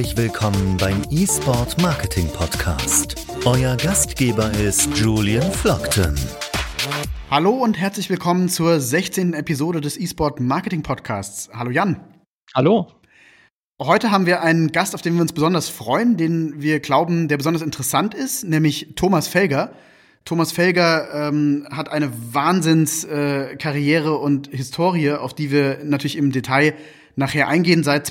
Herzlich willkommen beim eSport Marketing Podcast. Euer Gastgeber ist Julian Flockton. Hallo und herzlich willkommen zur 16. Episode des eSport Marketing Podcasts. Hallo Jan. Hallo. Heute haben wir einen Gast, auf den wir uns besonders freuen, den wir glauben, der besonders interessant ist, nämlich Thomas Felger. Thomas Felger ähm, hat eine Wahnsinnskarriere äh, und Historie, auf die wir natürlich im Detail nachher eingehen. Seit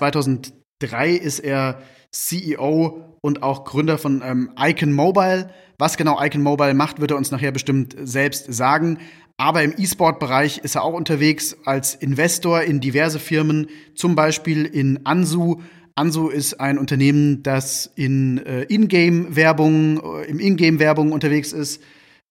2003 ist er CEO und auch Gründer von ähm, Icon Mobile. Was genau Icon Mobile macht, wird er uns nachher bestimmt selbst sagen. Aber im E-Sport-Bereich ist er auch unterwegs als Investor in diverse Firmen, zum Beispiel in Ansu. Ansu ist ein Unternehmen, das in äh, Ingame-Werbung, äh, im Ingame-Werbung unterwegs ist.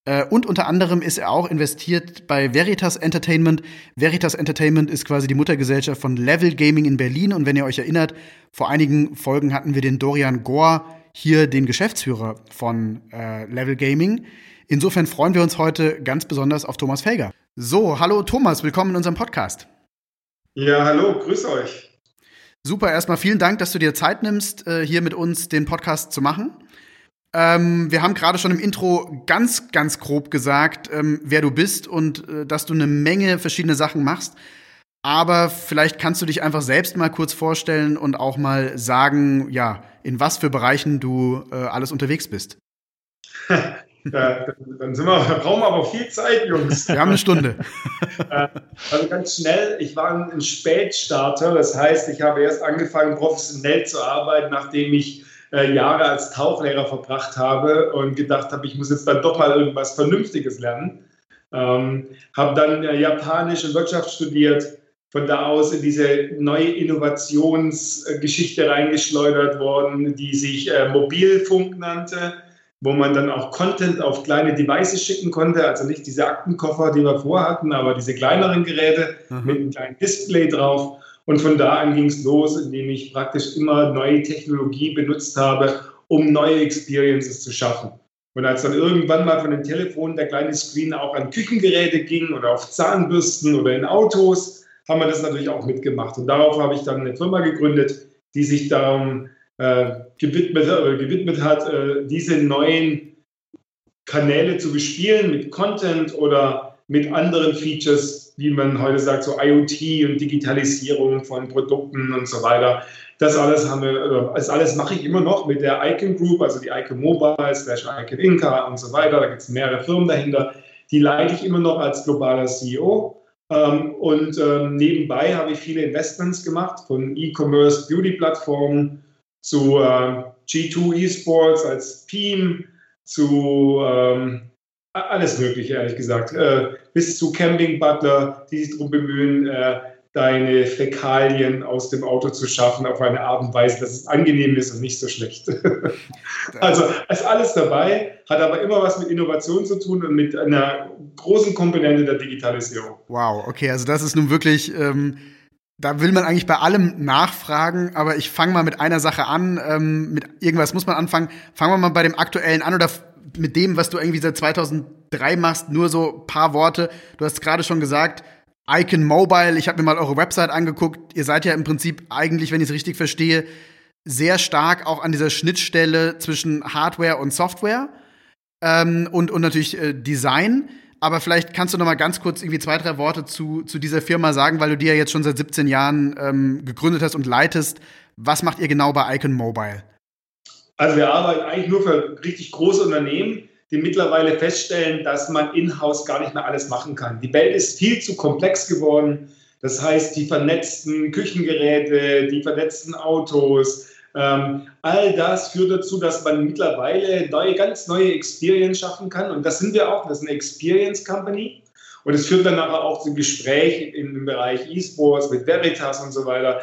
Äh, und unter anderem ist er auch investiert bei Veritas Entertainment. Veritas Entertainment ist quasi die Muttergesellschaft von Level Gaming in Berlin. Und wenn ihr euch erinnert, vor einigen Folgen hatten wir den Dorian Gore, hier den Geschäftsführer von äh, Level Gaming. Insofern freuen wir uns heute ganz besonders auf Thomas Felger. So, hallo Thomas, willkommen in unserem Podcast. Ja, hallo, grüß euch. Super, erstmal vielen Dank, dass du dir Zeit nimmst, äh, hier mit uns den Podcast zu machen. Ähm, wir haben gerade schon im Intro ganz, ganz grob gesagt, ähm, wer du bist und äh, dass du eine Menge verschiedene Sachen machst. Aber vielleicht kannst du dich einfach selbst mal kurz vorstellen und auch mal sagen, ja, in was für Bereichen du äh, alles unterwegs bist. Ja, dann sind wir, brauchen wir aber viel Zeit, Jungs. Wir haben eine Stunde. Äh, also ganz schnell, ich war ein Spätstarter, das heißt, ich habe erst angefangen, professionell zu arbeiten, nachdem ich äh, Jahre als Tauchlehrer verbracht habe und gedacht habe, ich muss jetzt dann doch mal irgendwas Vernünftiges lernen. Ähm, habe dann äh, Japanisch und Wirtschaft studiert, von da aus in diese neue Innovationsgeschichte reingeschleudert worden, die sich äh, Mobilfunk nannte, wo man dann auch Content auf kleine Devices schicken konnte, also nicht diese Aktenkoffer, die wir vorhatten, aber diese kleineren Geräte mhm. mit einem kleinen Display drauf. Und von da an ging es los, indem ich praktisch immer neue Technologie benutzt habe, um neue Experiences zu schaffen. Und als dann irgendwann mal von den Telefonen der kleine Screen auch an Küchengeräte ging oder auf Zahnbürsten oder in Autos, haben wir das natürlich auch mitgemacht. Und darauf habe ich dann eine Firma gegründet, die sich darum äh, gewidmet, äh, gewidmet hat, äh, diese neuen Kanäle zu bespielen mit Content oder mit anderen Features, wie man heute sagt, so IoT und Digitalisierung von Produkten und so weiter. Das alles haben wir, das alles mache ich immer noch mit der Icon Group, also die Icon Mobile, slash Icon Inca und so weiter. Da gibt es mehrere Firmen dahinter. Die leite ich immer noch als globaler CEO. Ähm, und ähm, nebenbei habe ich viele Investments gemacht, von E-Commerce Beauty-Plattformen zu äh, G2 Esports als Team, zu ähm, alles Mögliche, ehrlich gesagt. Äh, bis zu Camping-Butler, die sich darum bemühen, äh, deine Fäkalien aus dem Auto zu schaffen auf eine Art und Weise, dass es angenehm ist und nicht so schlecht. also ist alles dabei, hat aber immer was mit Innovation zu tun und mit einer großen Komponente der Digitalisierung. Wow, okay, also das ist nun wirklich. Ähm da will man eigentlich bei allem nachfragen, aber ich fange mal mit einer Sache an. Ähm, mit irgendwas muss man anfangen. Fangen wir mal bei dem aktuellen an oder mit dem, was du irgendwie seit 2003 machst, nur so paar Worte. Du hast gerade schon gesagt, Icon Mobile, ich habe mir mal eure Website angeguckt. Ihr seid ja im Prinzip eigentlich, wenn ich es richtig verstehe, sehr stark auch an dieser Schnittstelle zwischen Hardware und Software ähm, und, und natürlich äh, Design. Aber vielleicht kannst du noch mal ganz kurz irgendwie zwei, drei Worte zu, zu dieser Firma sagen, weil du die ja jetzt schon seit 17 Jahren ähm, gegründet hast und leitest. Was macht ihr genau bei Icon Mobile? Also wir arbeiten eigentlich nur für richtig große Unternehmen, die mittlerweile feststellen, dass man in-house gar nicht mehr alles machen kann. Die Welt ist viel zu komplex geworden. Das heißt, die vernetzten Küchengeräte, die vernetzten Autos, ähm, all das führt dazu, dass man mittlerweile neue, ganz neue Experience schaffen kann. Und das sind wir auch. Das ist eine Experience Company. Und es führt dann aber auch zu Gesprächen im Bereich E-Sports mit Veritas und so weiter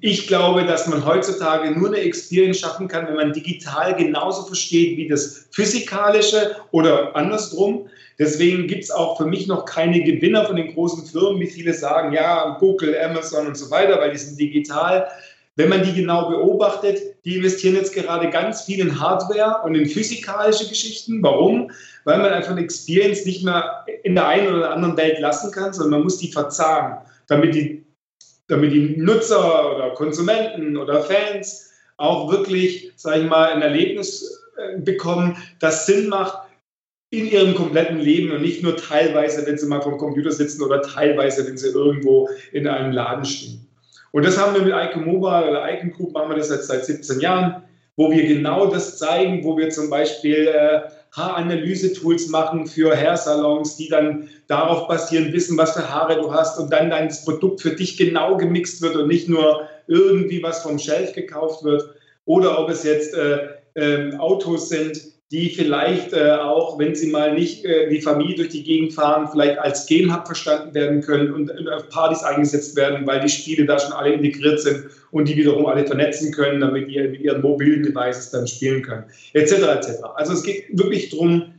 ich glaube, dass man heutzutage nur eine Experience schaffen kann, wenn man digital genauso versteht wie das Physikalische oder andersrum. Deswegen gibt es auch für mich noch keine Gewinner von den großen Firmen, wie viele sagen, ja, Google, Amazon und so weiter, weil die sind digital. Wenn man die genau beobachtet, die investieren jetzt gerade ganz viel in Hardware und in physikalische Geschichten. Warum? Weil man einfach eine Experience nicht mehr in der einen oder anderen Welt lassen kann, sondern man muss die verzahnen, damit die damit die Nutzer oder Konsumenten oder Fans auch wirklich, sage ich mal, ein Erlebnis äh, bekommen, das Sinn macht in ihrem kompletten Leben und nicht nur teilweise, wenn sie mal vom Computer sitzen oder teilweise, wenn sie irgendwo in einem Laden stehen. Und das haben wir mit Icon Mobile oder Icon Group, machen wir das jetzt seit 17 Jahren, wo wir genau das zeigen, wo wir zum Beispiel äh, Haaranalyse-Tools machen für Hairsalons, die dann darauf basieren, wissen, was für Haare du hast und dann dein Produkt für dich genau gemixt wird und nicht nur irgendwie was vom Shelf gekauft wird. Oder ob es jetzt äh, äh, Autos sind, die vielleicht äh, auch, wenn sie mal nicht äh, die Familie durch die Gegend fahren, vielleicht als Game-Hub verstanden werden können und auf Partys eingesetzt werden, weil die Spiele da schon alle integriert sind und die wiederum alle vernetzen können, damit die mit ihren mobilen Devices dann spielen können, etc. etc. Also es geht wirklich darum,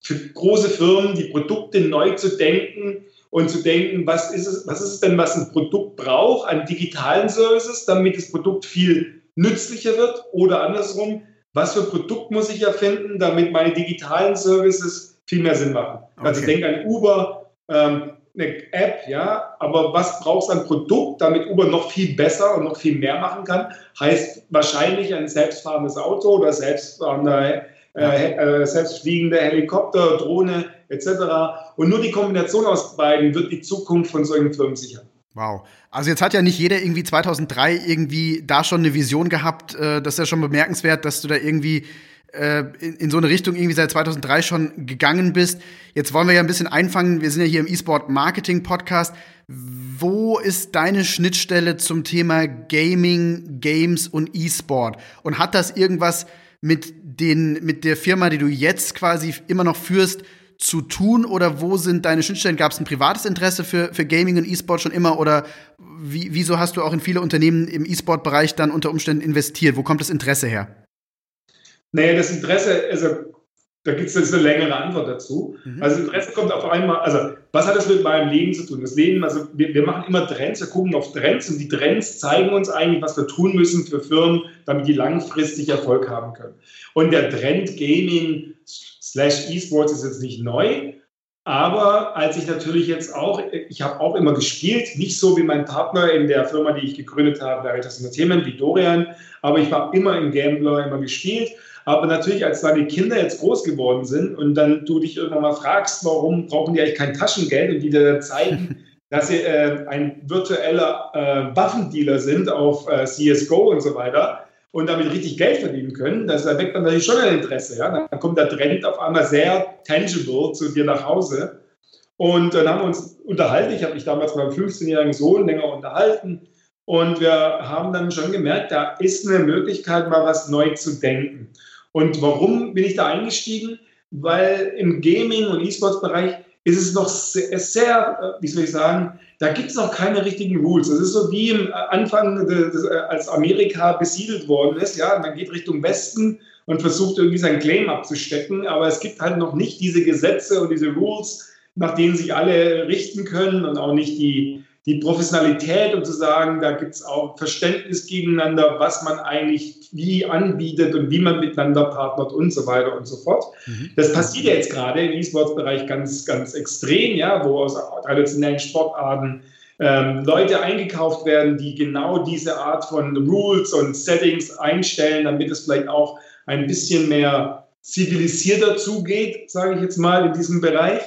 für große Firmen die Produkte neu zu denken und zu denken, was ist es, was ist es denn, was ein Produkt braucht an digitalen Services, damit das Produkt viel nützlicher wird oder andersrum, was für Produkt muss ich erfinden, damit meine digitalen Services viel mehr Sinn machen. Okay. Also ich denke an Uber, ähm, eine App, ja, aber was brauchst du an Produkt, damit Uber noch viel besser und noch viel mehr machen kann? Heißt wahrscheinlich ein selbstfahrendes Auto oder selbstfahrender, äh, äh, selbstfliegende Helikopter, Drohne etc. Und nur die Kombination aus beiden wird die Zukunft von solchen Firmen sichern. Wow. Also jetzt hat ja nicht jeder irgendwie 2003 irgendwie da schon eine Vision gehabt. Äh, das ist ja schon bemerkenswert, dass du da irgendwie äh, in, in, so eine Richtung irgendwie seit 2003 schon gegangen bist. Jetzt wollen wir ja ein bisschen einfangen. Wir sind ja hier im E-Sport Marketing Podcast. Wo ist deine Schnittstelle zum Thema Gaming, Games und E-Sport? Und hat das irgendwas mit den, mit der Firma, die du jetzt quasi immer noch führst, zu tun oder wo sind deine Schnittstellen? Gab es ein privates Interesse für, für Gaming und E-Sport schon immer oder wie, wieso hast du auch in viele Unternehmen im E-Sport-Bereich dann unter Umständen investiert? Wo kommt das Interesse her? Naja, das Interesse, also da gibt es eine längere Antwort dazu. Mhm. Also Interesse kommt auf einmal, also was hat das mit meinem Leben zu tun? Das Leben, also wir, wir, machen immer Trends, wir gucken auf Trends und die Trends zeigen uns eigentlich, was wir tun müssen für Firmen, damit die langfristig Erfolg haben können. Und der Trend Gaming slash E-Sports ist jetzt nicht neu, aber als ich natürlich jetzt auch, ich habe auch immer gespielt, nicht so wie mein Partner in der Firma, die ich gegründet habe, Veritas Entertainment, wie Dorian, aber ich war immer im Gambler, immer gespielt. Aber natürlich, als deine Kinder jetzt groß geworden sind und dann du dich irgendwann mal fragst, warum brauchen die eigentlich kein Taschengeld und die dir dann zeigen, dass sie äh, ein virtueller äh, Waffendealer sind auf äh, CSGO und so weiter, und damit richtig Geld verdienen können, das erweckt dann natürlich schon ein Interesse. Ja? Dann kommt der Trend auf einmal sehr tangible zu dir nach Hause. Und dann haben wir uns unterhalten. Ich habe mich damals mit meinem 15-jährigen Sohn länger unterhalten. Und wir haben dann schon gemerkt, da ist eine Möglichkeit, mal was neu zu denken. Und warum bin ich da eingestiegen? Weil im Gaming- und E-Sports-Bereich ist es noch sehr, sehr, wie soll ich sagen, da gibt es noch keine richtigen Rules. Das ist so wie im Anfang, des, als Amerika besiedelt worden ist. Ja, man geht Richtung Westen und versucht irgendwie seinen Claim abzustecken, aber es gibt halt noch nicht diese Gesetze und diese Rules, nach denen sich alle richten können und auch nicht die, die Professionalität und zu sagen, da gibt es auch Verständnis gegeneinander, was man eigentlich wie anbietet und wie man miteinander partnert und so weiter und so fort. Mhm. Das passiert ja jetzt gerade im E-Sports-Bereich ganz, ganz extrem, ja, wo aus traditionellen Sportarten ähm, Leute eingekauft werden, die genau diese Art von Rules und Settings einstellen, damit es vielleicht auch ein bisschen mehr zivilisierter zugeht, sage ich jetzt mal, in diesem Bereich.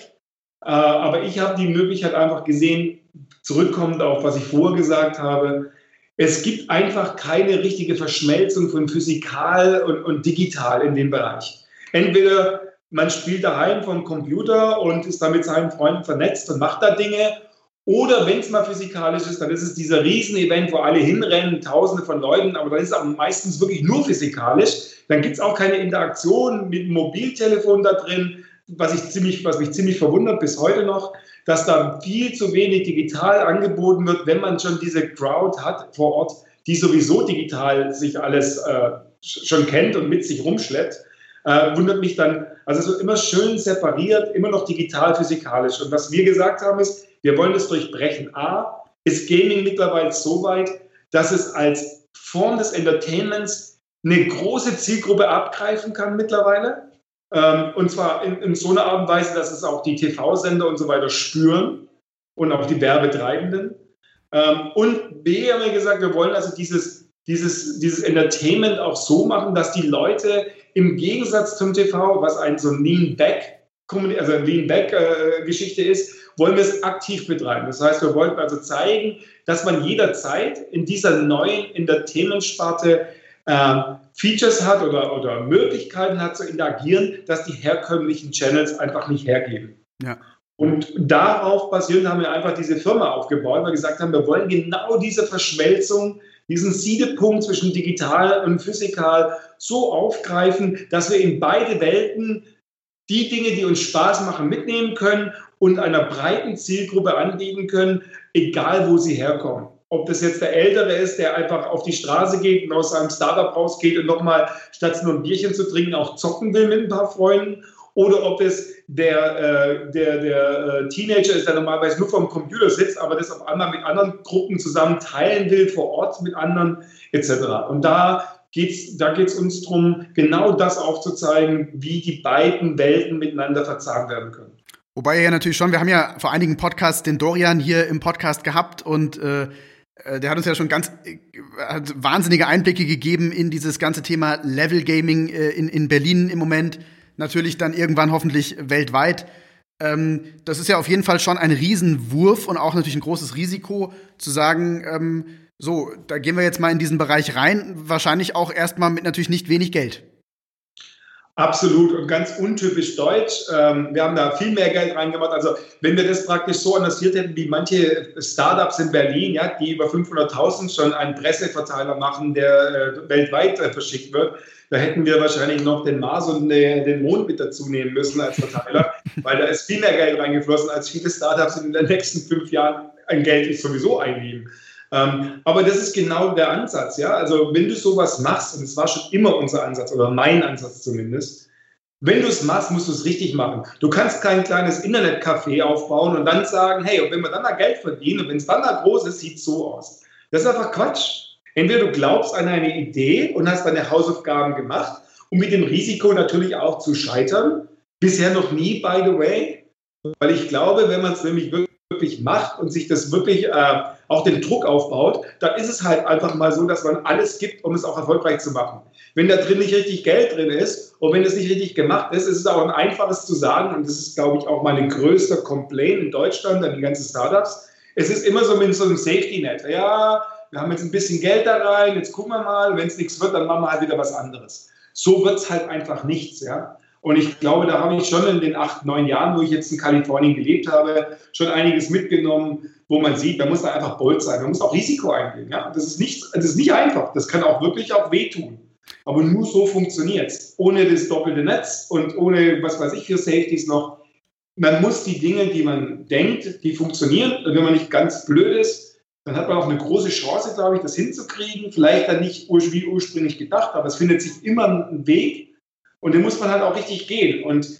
Äh, aber ich habe die Möglichkeit einfach gesehen, zurückkommt auf, was ich vorher gesagt habe, es gibt einfach keine richtige Verschmelzung von physikal und, und digital in dem Bereich. Entweder man spielt daheim vom Computer und ist da mit seinen Freunden vernetzt und macht da Dinge. Oder wenn es mal physikalisch ist, dann ist es dieser Riesenevent, wo alle hinrennen, tausende von Leuten, aber dann ist es auch meistens wirklich nur physikalisch. Dann gibt es auch keine Interaktion mit Mobiltelefon da drin, was, ich ziemlich, was mich ziemlich verwundert bis heute noch dass da viel zu wenig digital angeboten wird, wenn man schon diese Crowd hat vor Ort, die sowieso digital sich alles äh, schon kennt und mit sich rumschleppt. Äh, wundert mich dann, also so immer schön separiert, immer noch digital physikalisch. Und was wir gesagt haben ist, wir wollen das durchbrechen. A, ist Gaming mittlerweile so weit, dass es als Form des Entertainments eine große Zielgruppe abgreifen kann mittlerweile. Ähm, und zwar in, in, so einer Art und Weise, dass es auch die TV-Sender und so weiter spüren und auch die Werbetreibenden. Ähm, und B haben wir gesagt, wir wollen also dieses, dieses, dieses Entertainment auch so machen, dass die Leute im Gegensatz zum TV, was ein so Lean Back also Lean Back äh, Geschichte ist, wollen wir es aktiv betreiben. Das heißt, wir wollten also zeigen, dass man jederzeit in dieser neuen Entertainment-Sparte äh, Features hat oder, oder Möglichkeiten hat zu interagieren, dass die herkömmlichen Channels einfach nicht hergeben. Ja. Und darauf basierend haben wir einfach diese Firma aufgebaut, weil wir gesagt haben, wir wollen genau diese Verschmelzung, diesen Siedepunkt zwischen digital und physikal so aufgreifen, dass wir in beide Welten die Dinge, die uns Spaß machen, mitnehmen können und einer breiten Zielgruppe anbieten können, egal wo sie herkommen. Ob das jetzt der Ältere ist, der einfach auf die Straße geht und aus seinem Startup rausgeht und nochmal statt nur ein Bierchen zu trinken auch zocken will mit ein paar Freunden oder ob es der, äh, der, der äh, Teenager ist, der normalerweise nur vom Computer sitzt, aber das auf einmal mit anderen Gruppen zusammen teilen will, vor Ort mit anderen etc. Und da geht es da geht's uns darum, genau das aufzuzeigen, wie die beiden Welten miteinander verzahnt werden können. Wobei ja natürlich schon, wir haben ja vor einigen Podcasts den Dorian hier im Podcast gehabt und äh der hat uns ja schon ganz äh, wahnsinnige Einblicke gegeben in dieses ganze Thema Level Gaming äh, in, in Berlin im Moment natürlich dann irgendwann hoffentlich weltweit. Ähm, das ist ja auf jeden Fall schon ein Riesenwurf und auch natürlich ein großes Risiko zu sagen, ähm, so, da gehen wir jetzt mal in diesen Bereich rein, wahrscheinlich auch erstmal mit natürlich nicht wenig Geld. Absolut und ganz untypisch deutsch. Ähm, wir haben da viel mehr Geld reingemacht. Also wenn wir das praktisch so analysiert hätten, wie manche Startups in Berlin, ja, die über 500.000 schon einen Presseverteiler machen, der äh, weltweit äh, verschickt wird, da hätten wir wahrscheinlich noch den Mars und den Mond mit dazu nehmen müssen als Verteiler, weil da ist viel mehr Geld reingeflossen, als viele Startups in den nächsten fünf Jahren ein Geld sowieso einnehmen. Ähm, aber das ist genau der Ansatz, ja. Also wenn du sowas machst, und es war schon immer unser Ansatz oder mein Ansatz zumindest, wenn du es machst, musst du es richtig machen. Du kannst kein kleines Internetcafé aufbauen und dann sagen, hey, und wenn wir dann da Geld verdienen und wenn es dann da groß ist, sieht es so aus. Das ist einfach Quatsch. Entweder du glaubst an eine Idee und hast deine Hausaufgaben gemacht und mit dem Risiko natürlich auch zu scheitern. Bisher noch nie, by the way. Weil ich glaube, wenn man es nämlich wirklich macht und sich das wirklich äh, auch den Druck aufbaut, dann ist es halt einfach mal so, dass man alles gibt, um es auch erfolgreich zu machen. Wenn da drin nicht richtig Geld drin ist und wenn es nicht richtig gemacht ist, ist es auch ein einfaches zu sagen und das ist, glaube ich, auch meine größte Complaint in Deutschland an die ganzen Startups. Es ist immer so mit so einem Safety-Net. Ja, wir haben jetzt ein bisschen Geld da rein, jetzt gucken wir mal, wenn es nichts wird, dann machen wir halt wieder was anderes. So wird es halt einfach nichts, ja. Und ich glaube, da habe ich schon in den acht, neun Jahren, wo ich jetzt in Kalifornien gelebt habe, schon einiges mitgenommen, wo man sieht, man muss da einfach bold sein, man muss auch Risiko eingehen. Ja? Das, ist nicht, das ist nicht einfach, das kann auch wirklich auch wehtun. Aber nur so funktioniert es. Ohne das doppelte Netz und ohne, was weiß ich, für Safeties noch. Man muss die Dinge, die man denkt, die funktionieren. Und wenn man nicht ganz blöd ist, dann hat man auch eine große Chance, glaube ich, das hinzukriegen. Vielleicht dann nicht wie ursprünglich gedacht, aber es findet sich immer ein Weg. Und den muss man halt auch richtig gehen. Und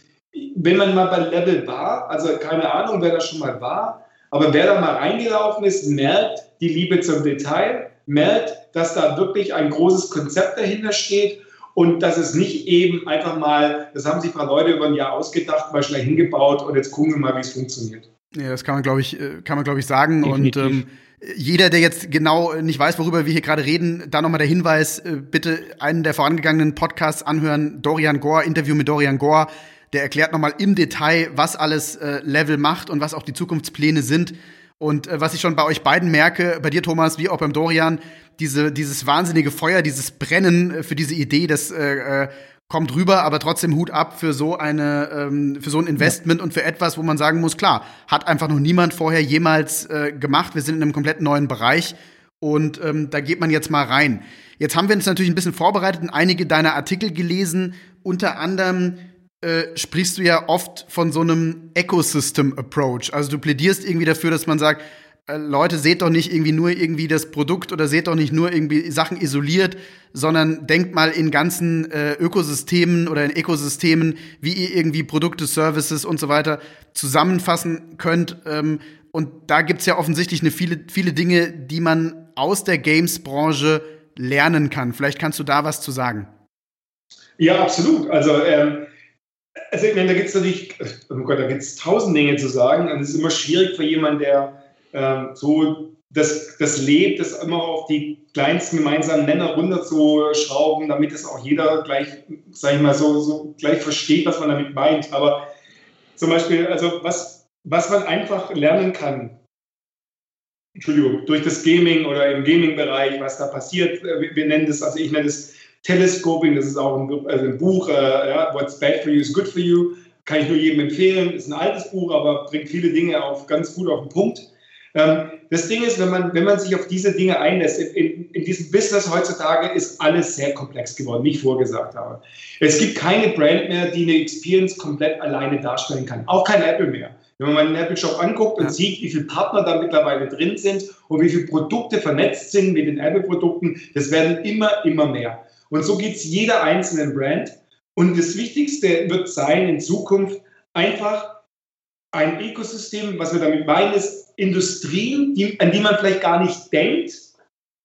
wenn man mal bei Level war, also keine Ahnung, wer da schon mal war, aber wer da mal reingelaufen ist, merkt die Liebe zum Detail, merkt, dass da wirklich ein großes Konzept dahinter steht und dass es nicht eben einfach mal, das haben sich ein paar Leute über ein Jahr ausgedacht, mal schnell hingebaut und jetzt gucken wir mal, wie es funktioniert. Ja, das kann man, glaube ich, äh, kann man, glaube ich, sagen. Definitiv. Und ähm, jeder, der jetzt genau nicht weiß, worüber wir hier gerade reden, da nochmal der Hinweis, äh, bitte einen der vorangegangenen Podcasts anhören, Dorian Gore, Interview mit Dorian Gore. Der erklärt nochmal im Detail, was alles äh, Level macht und was auch die Zukunftspläne sind. Und äh, was ich schon bei euch beiden merke, bei dir Thomas, wie auch beim Dorian, diese, dieses wahnsinnige Feuer, dieses Brennen für diese Idee, das äh, kommt rüber, aber trotzdem Hut ab für so eine, ähm, für so ein Investment ja. und für etwas, wo man sagen muss, klar, hat einfach noch niemand vorher jemals äh, gemacht. Wir sind in einem komplett neuen Bereich und ähm, da geht man jetzt mal rein. Jetzt haben wir uns natürlich ein bisschen vorbereitet und einige deiner Artikel gelesen. Unter anderem äh, sprichst du ja oft von so einem Ecosystem Approach. Also du plädierst irgendwie dafür, dass man sagt, Leute, seht doch nicht irgendwie nur irgendwie das Produkt oder seht doch nicht nur irgendwie Sachen isoliert, sondern denkt mal in ganzen äh, Ökosystemen oder in Ökosystemen, wie ihr irgendwie Produkte, Services und so weiter zusammenfassen könnt. Ähm, und da gibt's ja offensichtlich eine viele, viele Dinge, die man aus der Games-Branche lernen kann. Vielleicht kannst du da was zu sagen. Ja, absolut. Also, ähm, also ich meine, da gibt es natürlich, oh Gott, da gibt es tausend Dinge zu sagen. Und es ist immer schwierig für jemanden, der ähm, so das, das lebt, das immer auf die kleinsten gemeinsamen Nenner runterzuschrauben, damit es auch jeder gleich, sag ich mal, so, so gleich versteht, was man damit meint. Aber zum Beispiel, also was, was man einfach lernen kann, Entschuldigung, durch das Gaming oder im Gaming-Bereich, was da passiert, wir, wir nennen das, also ich nenne das Telescoping, das ist auch ein, also ein Buch, äh, ja, What's Bad for You is Good for You, kann ich nur jedem empfehlen, ist ein altes Buch, aber bringt viele Dinge auf, ganz gut auf den Punkt. Ähm, das Ding ist, wenn man, wenn man sich auf diese Dinge einlässt, in, in, diesem Business heutzutage ist alles sehr komplex geworden, wie ich vorgesagt habe. Es gibt keine Brand mehr, die eine Experience komplett alleine darstellen kann. Auch kein Apple mehr. Wenn man mal den Apple Shop anguckt und sieht, wie viele Partner da mittlerweile drin sind und wie viele Produkte vernetzt sind mit den Apple-Produkten, das werden immer, immer mehr. Und so geht es jeder einzelnen Brand. Und das Wichtigste wird sein in Zukunft einfach ein Ökosystem, was wir damit meinen, ist Industrien, die, an die man vielleicht gar nicht denkt,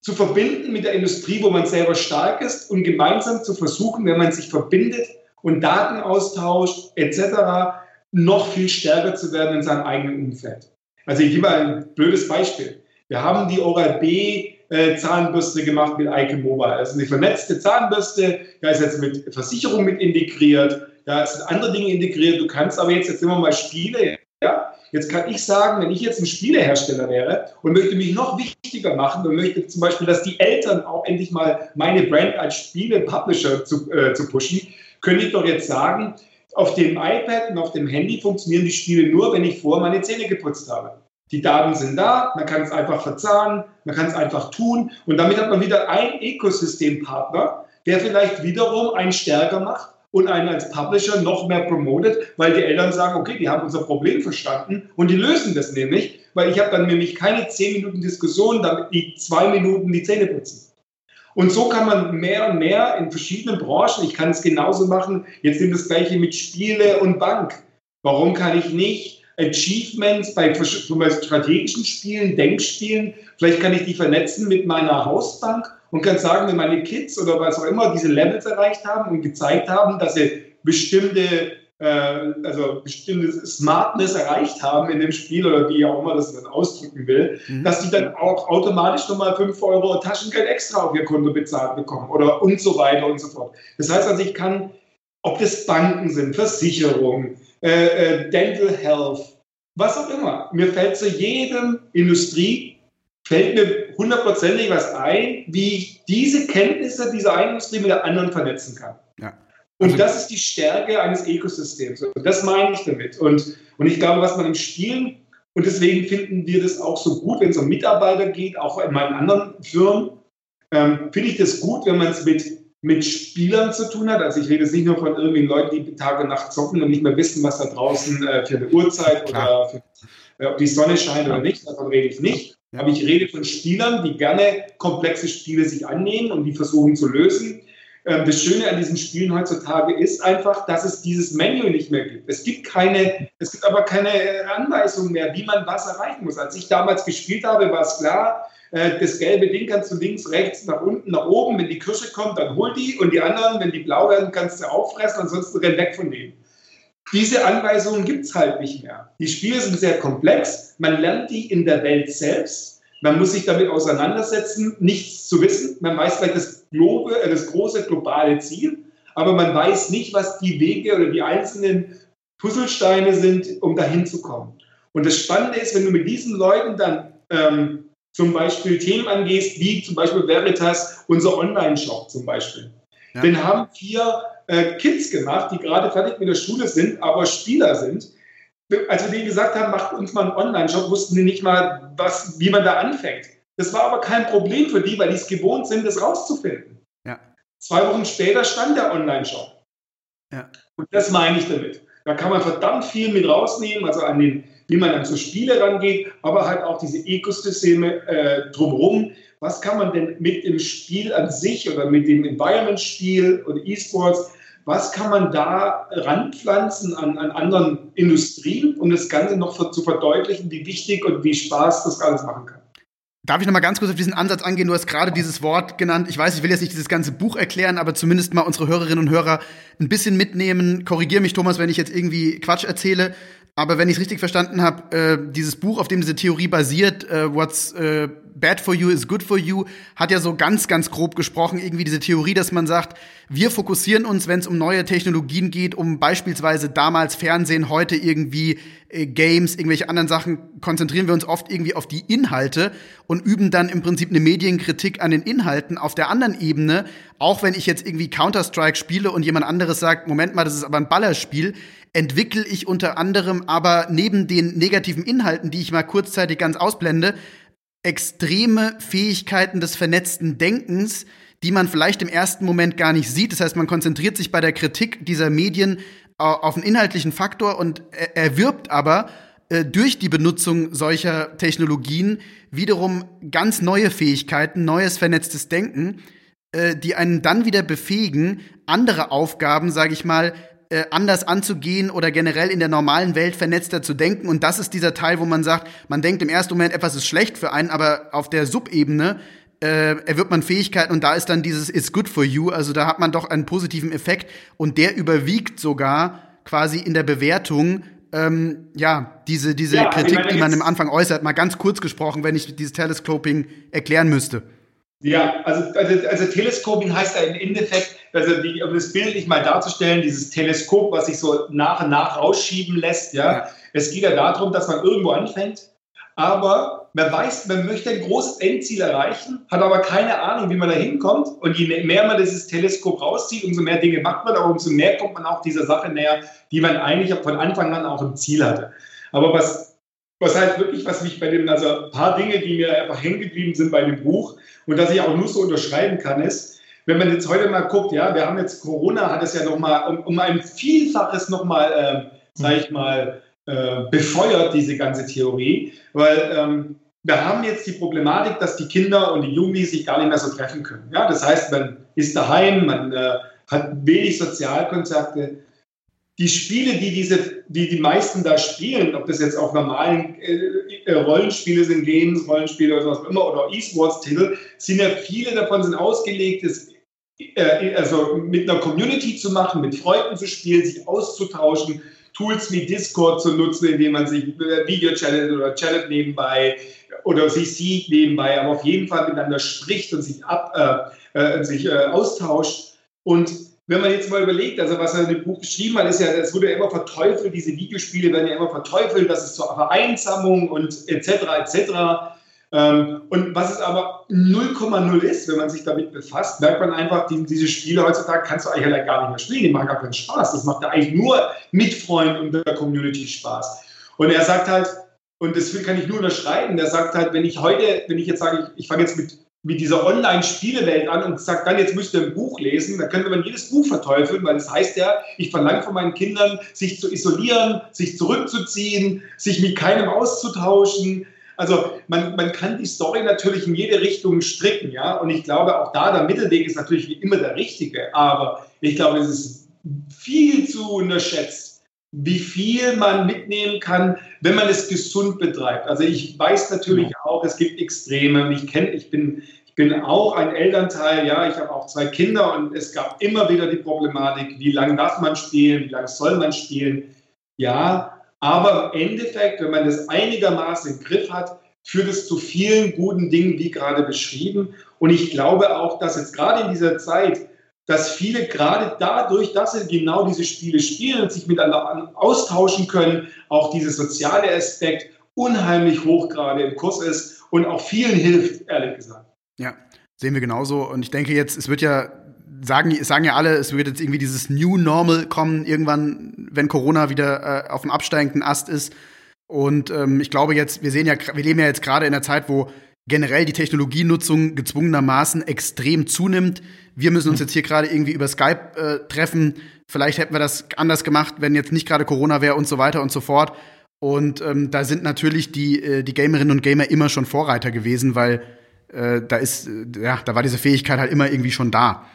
zu verbinden mit der Industrie, wo man selber stark ist und gemeinsam zu versuchen, wenn man sich verbindet und Daten austauscht etc., noch viel stärker zu werden in seinem eigenen Umfeld. Also ich gebe mal ein blödes Beispiel. Wir haben die Oral-B äh, Zahnbürste gemacht mit Ike Mobile. Das ist eine vernetzte Zahnbürste, da ist jetzt mit Versicherung mit integriert, da sind andere Dinge integriert. Du kannst aber jetzt, jetzt immer mal Spiele, ja, Jetzt kann ich sagen, wenn ich jetzt ein Spielehersteller wäre und möchte mich noch wichtiger machen und möchte zum Beispiel, dass die Eltern auch endlich mal meine Brand als Spiele-Publisher zu, äh, zu pushen, könnte ich doch jetzt sagen, auf dem iPad und auf dem Handy funktionieren die Spiele nur, wenn ich vorher meine Zähne geputzt habe. Die Daten sind da, man kann es einfach verzahnen, man kann es einfach tun und damit hat man wieder einen Ökosystempartner, der vielleicht wiederum einen stärker macht und einen als Publisher noch mehr promotet, weil die Eltern sagen, okay, die haben unser Problem verstanden und die lösen das nämlich, weil ich habe dann nämlich keine zehn Minuten Diskussion, damit die zwei Minuten die Zähne putzen. Und so kann man mehr und mehr in verschiedenen Branchen, ich kann es genauso machen, jetzt nimmt das gleiche mit Spiele und Bank. Warum kann ich nicht Achievements bei strategischen Spielen, Denkspielen. Vielleicht kann ich die vernetzen mit meiner Hausbank und kann sagen, wenn meine Kids oder was auch immer diese Levels erreicht haben und gezeigt haben, dass sie bestimmte, äh, also bestimmte Smartness erreicht haben in dem Spiel oder wie auch immer das dann ausdrücken will, mhm. dass die dann auch automatisch nochmal 5 Euro Taschengeld extra auf ihr Konto bezahlt bekommen oder und so weiter und so fort. Das heißt also, ich kann, ob das Banken sind, Versicherungen, äh, äh, Dental Health, was auch immer. Mir fällt zu jedem Industrie, fällt mir hundertprozentig was ein, wie ich diese Kenntnisse dieser einen Industrie mit der anderen vernetzen kann. Ja. Und also das ist die Stärke eines Ökosystems. Und das meine ich damit. Und, und ich glaube, was man im Spielen, und deswegen finden wir das auch so gut, wenn es um Mitarbeiter geht, auch in meinen anderen Firmen, ähm, finde ich das gut, wenn man es mit mit Spielern zu tun hat. Also ich rede jetzt nicht nur von irgendwelchen Leuten, die Tag und Nacht zocken und nicht mehr wissen, was da draußen äh, für eine Uhrzeit Klar. oder für, äh, ob die Sonne scheint oder nicht. Davon rede ich nicht. Ja. Aber ich rede von Spielern, die gerne komplexe Spiele sich annehmen und die versuchen zu lösen. Ähm, das Schöne an diesen Spielen heutzutage ist einfach, dass es dieses Menü nicht mehr gibt. Es gibt keine, es gibt aber keine Anweisung mehr, wie man was erreichen muss. Als ich damals gespielt habe, war es klar, äh, das gelbe Ding kannst du links, rechts, nach unten, nach oben. Wenn die Kirsche kommt, dann hol die. Und die anderen, wenn die blau werden, kannst du auffressen. Ansonsten renn weg von denen. Diese Anweisungen gibt es halt nicht mehr. Die Spiele sind sehr komplex. Man lernt die in der Welt selbst. Man muss sich damit auseinandersetzen, nichts zu wissen. Man weiß vielleicht das, Globe, äh, das große globale Ziel, aber man weiß nicht, was die Wege oder die einzelnen Puzzlesteine sind, um dahin zu kommen. Und das Spannende ist, wenn du mit diesen Leuten dann ähm, zum Beispiel Themen angehst, wie zum Beispiel Veritas, unser Online-Shop zum Beispiel. Ja. Den haben vier äh, Kids gemacht, die gerade fertig mit der Schule sind, aber Spieler sind. Als wir denen gesagt haben, macht uns mal einen Online-Shop, wussten die nicht mal, was, wie man da anfängt. Das war aber kein Problem für die, weil die es gewohnt sind, das rauszufinden. Ja. Zwei Wochen später stand der Online-Shop. Ja. Und das meine ich damit. Da kann man verdammt viel mit rausnehmen, also an den wie man an so Spiele rangeht, aber halt auch diese Ökosysteme äh, drumherum. Was kann man denn mit dem Spiel an sich oder mit dem Environment-Spiel oder E-Sports, was kann man da ranpflanzen an, an anderen Industrien, um das Ganze noch zu verdeutlichen, wie wichtig und wie Spaß das alles machen kann? Darf ich noch mal ganz kurz auf diesen Ansatz angehen? Du hast gerade dieses Wort genannt. Ich weiß, ich will jetzt nicht dieses ganze Buch erklären, aber zumindest mal unsere Hörerinnen und Hörer ein bisschen mitnehmen. Korrigiere mich, Thomas, wenn ich jetzt irgendwie Quatsch erzähle. Aber wenn ich es richtig verstanden habe, äh, dieses Buch, auf dem diese Theorie basiert, äh, What's äh, Bad for You is Good for You, hat ja so ganz, ganz grob gesprochen irgendwie diese Theorie, dass man sagt, wir fokussieren uns, wenn es um neue Technologien geht, um beispielsweise damals Fernsehen, heute irgendwie äh, Games, irgendwelche anderen Sachen, konzentrieren wir uns oft irgendwie auf die Inhalte und üben dann im Prinzip eine Medienkritik an den Inhalten. Auf der anderen Ebene, auch wenn ich jetzt irgendwie Counter-Strike spiele und jemand anderes sagt, Moment mal, das ist aber ein Ballerspiel, entwickle ich unter anderem aber neben den negativen Inhalten, die ich mal kurzzeitig ganz ausblende, extreme Fähigkeiten des vernetzten Denkens, die man vielleicht im ersten Moment gar nicht sieht. Das heißt, man konzentriert sich bei der Kritik dieser Medien auf einen inhaltlichen Faktor und erwirbt aber äh, durch die Benutzung solcher Technologien wiederum ganz neue Fähigkeiten, neues vernetztes Denken, äh, die einen dann wieder befähigen, andere Aufgaben, sage ich mal, äh, anders anzugehen oder generell in der normalen Welt vernetzter zu denken. Und das ist dieser Teil, wo man sagt, man denkt im ersten Moment, etwas ist schlecht für einen, aber auf der Subebene äh, erwirbt man Fähigkeiten und da ist dann dieses It's good for you. Also da hat man doch einen positiven Effekt und der überwiegt sogar quasi in der Bewertung ähm, ja, diese, diese ja, Kritik, meine, die man im Anfang äußert, mal ganz kurz gesprochen, wenn ich dieses Telescoping erklären müsste. Ja, also, also, also Telescoping heißt ja im Endeffekt, also die, um das bildlich mal darzustellen, dieses Teleskop, was sich so nach und nach rausschieben lässt, ja. ja. Es geht ja darum, dass man irgendwo anfängt, aber man weiß, man möchte ein großes Endziel erreichen, hat aber keine Ahnung, wie man da hinkommt. Und je mehr man dieses Teleskop rauszieht, umso mehr Dinge macht man, aber umso mehr kommt man auch dieser Sache näher, die man eigentlich von Anfang an auch im Ziel hatte. Aber was, was halt wirklich, was mich bei dem, also ein paar Dinge, die mir einfach hängen geblieben sind bei dem Buch und dass ich auch nur so unterschreiben kann, ist, wenn man jetzt heute mal guckt, ja, wir haben jetzt Corona, hat es ja nochmal um, um ein Vielfaches nochmal, äh, sage ich mal, äh, befeuert, diese ganze Theorie, weil ähm, wir haben jetzt die Problematik, dass die Kinder und die Jugendlichen sich gar nicht mehr so treffen können. Ja, das heißt, man ist daheim, man äh, hat wenig Sozialkontakte. Die Spiele, die diese, die die meisten da spielen, ob das jetzt auch normalen äh, äh Rollenspiele sind, Games, Rollenspiele oder was auch immer, oder E-Sports-Titel, sind ja viele davon sind ausgelegt, das äh, also mit einer Community zu machen, mit Freunden zu spielen, sich auszutauschen, Tools wie Discord zu nutzen, indem man sich äh, Video-Chat oder Chat nebenbei oder sich sieht nebenbei, aber auf jeden Fall miteinander spricht und sich, ab, äh, äh, sich äh, austauscht. Und wenn man jetzt mal überlegt, also was er in dem Buch geschrieben hat, ist ja, es wurde ja immer verteufelt, diese Videospiele werden ja immer verteufelt, dass es zur Vereinsamung und etc. etc. Ähm, und was es aber 0,0 ist, wenn man sich damit befasst, merkt man einfach, die, diese Spiele heutzutage kannst du eigentlich gar nicht mehr spielen. Die machen gar keinen Spaß. Das macht ja eigentlich nur mit Freunden und der Community Spaß. Und er sagt halt, und das kann ich nur unterschreiben, der sagt halt, wenn ich heute, wenn ich jetzt sage, ich, ich fange jetzt mit, mit dieser Online-Spielewelt an und sage dann, jetzt müsst ihr ein Buch lesen, dann könnte man jedes Buch verteufeln, weil das heißt ja, ich verlange von meinen Kindern, sich zu isolieren, sich zurückzuziehen, sich mit keinem auszutauschen, also man, man kann die Story natürlich in jede Richtung stricken, ja. Und ich glaube, auch da der Mittelweg ist natürlich wie immer der richtige. Aber ich glaube, es ist viel zu unterschätzt, wie viel man mitnehmen kann, wenn man es gesund betreibt. Also ich weiß natürlich genau. auch, es gibt Extreme. Ich kenne, ich bin, ich bin auch ein Elternteil, ja, ich habe auch zwei Kinder und es gab immer wieder die Problematik, wie lange darf man spielen, wie lange soll man spielen. Ja, aber im Endeffekt, wenn man das einigermaßen im Griff hat, führt es zu vielen guten Dingen, wie gerade beschrieben. Und ich glaube auch, dass jetzt gerade in dieser Zeit, dass viele gerade dadurch, dass sie genau diese Spiele spielen und sich miteinander austauschen können, auch dieser soziale Aspekt unheimlich hoch gerade im Kurs ist und auch vielen hilft, ehrlich gesagt. Ja, sehen wir genauso. Und ich denke jetzt, es wird ja sagen, sagen ja alle, es wird jetzt irgendwie dieses New Normal kommen, irgendwann, wenn Corona wieder äh, auf dem absteigenden Ast ist. Und ähm, ich glaube jetzt, wir sehen ja, wir leben ja jetzt gerade in einer Zeit, wo generell die Technologienutzung gezwungenermaßen extrem zunimmt. Wir müssen uns jetzt hier gerade irgendwie über Skype äh, treffen. Vielleicht hätten wir das anders gemacht, wenn jetzt nicht gerade Corona wäre und so weiter und so fort. Und ähm, da sind natürlich die, äh, die Gamerinnen und Gamer immer schon Vorreiter gewesen, weil äh, da ist, äh, ja, da war diese Fähigkeit halt immer irgendwie schon da.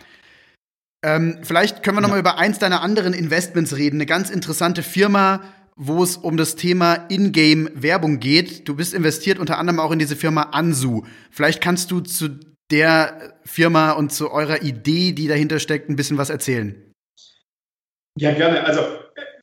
Ähm, vielleicht können wir noch mal über eins deiner anderen Investments reden. Eine ganz interessante Firma, wo es um das Thema Ingame-Werbung geht. Du bist investiert unter anderem auch in diese Firma Ansu. Vielleicht kannst du zu der Firma und zu eurer Idee, die dahinter steckt, ein bisschen was erzählen. Ja, gerne. Also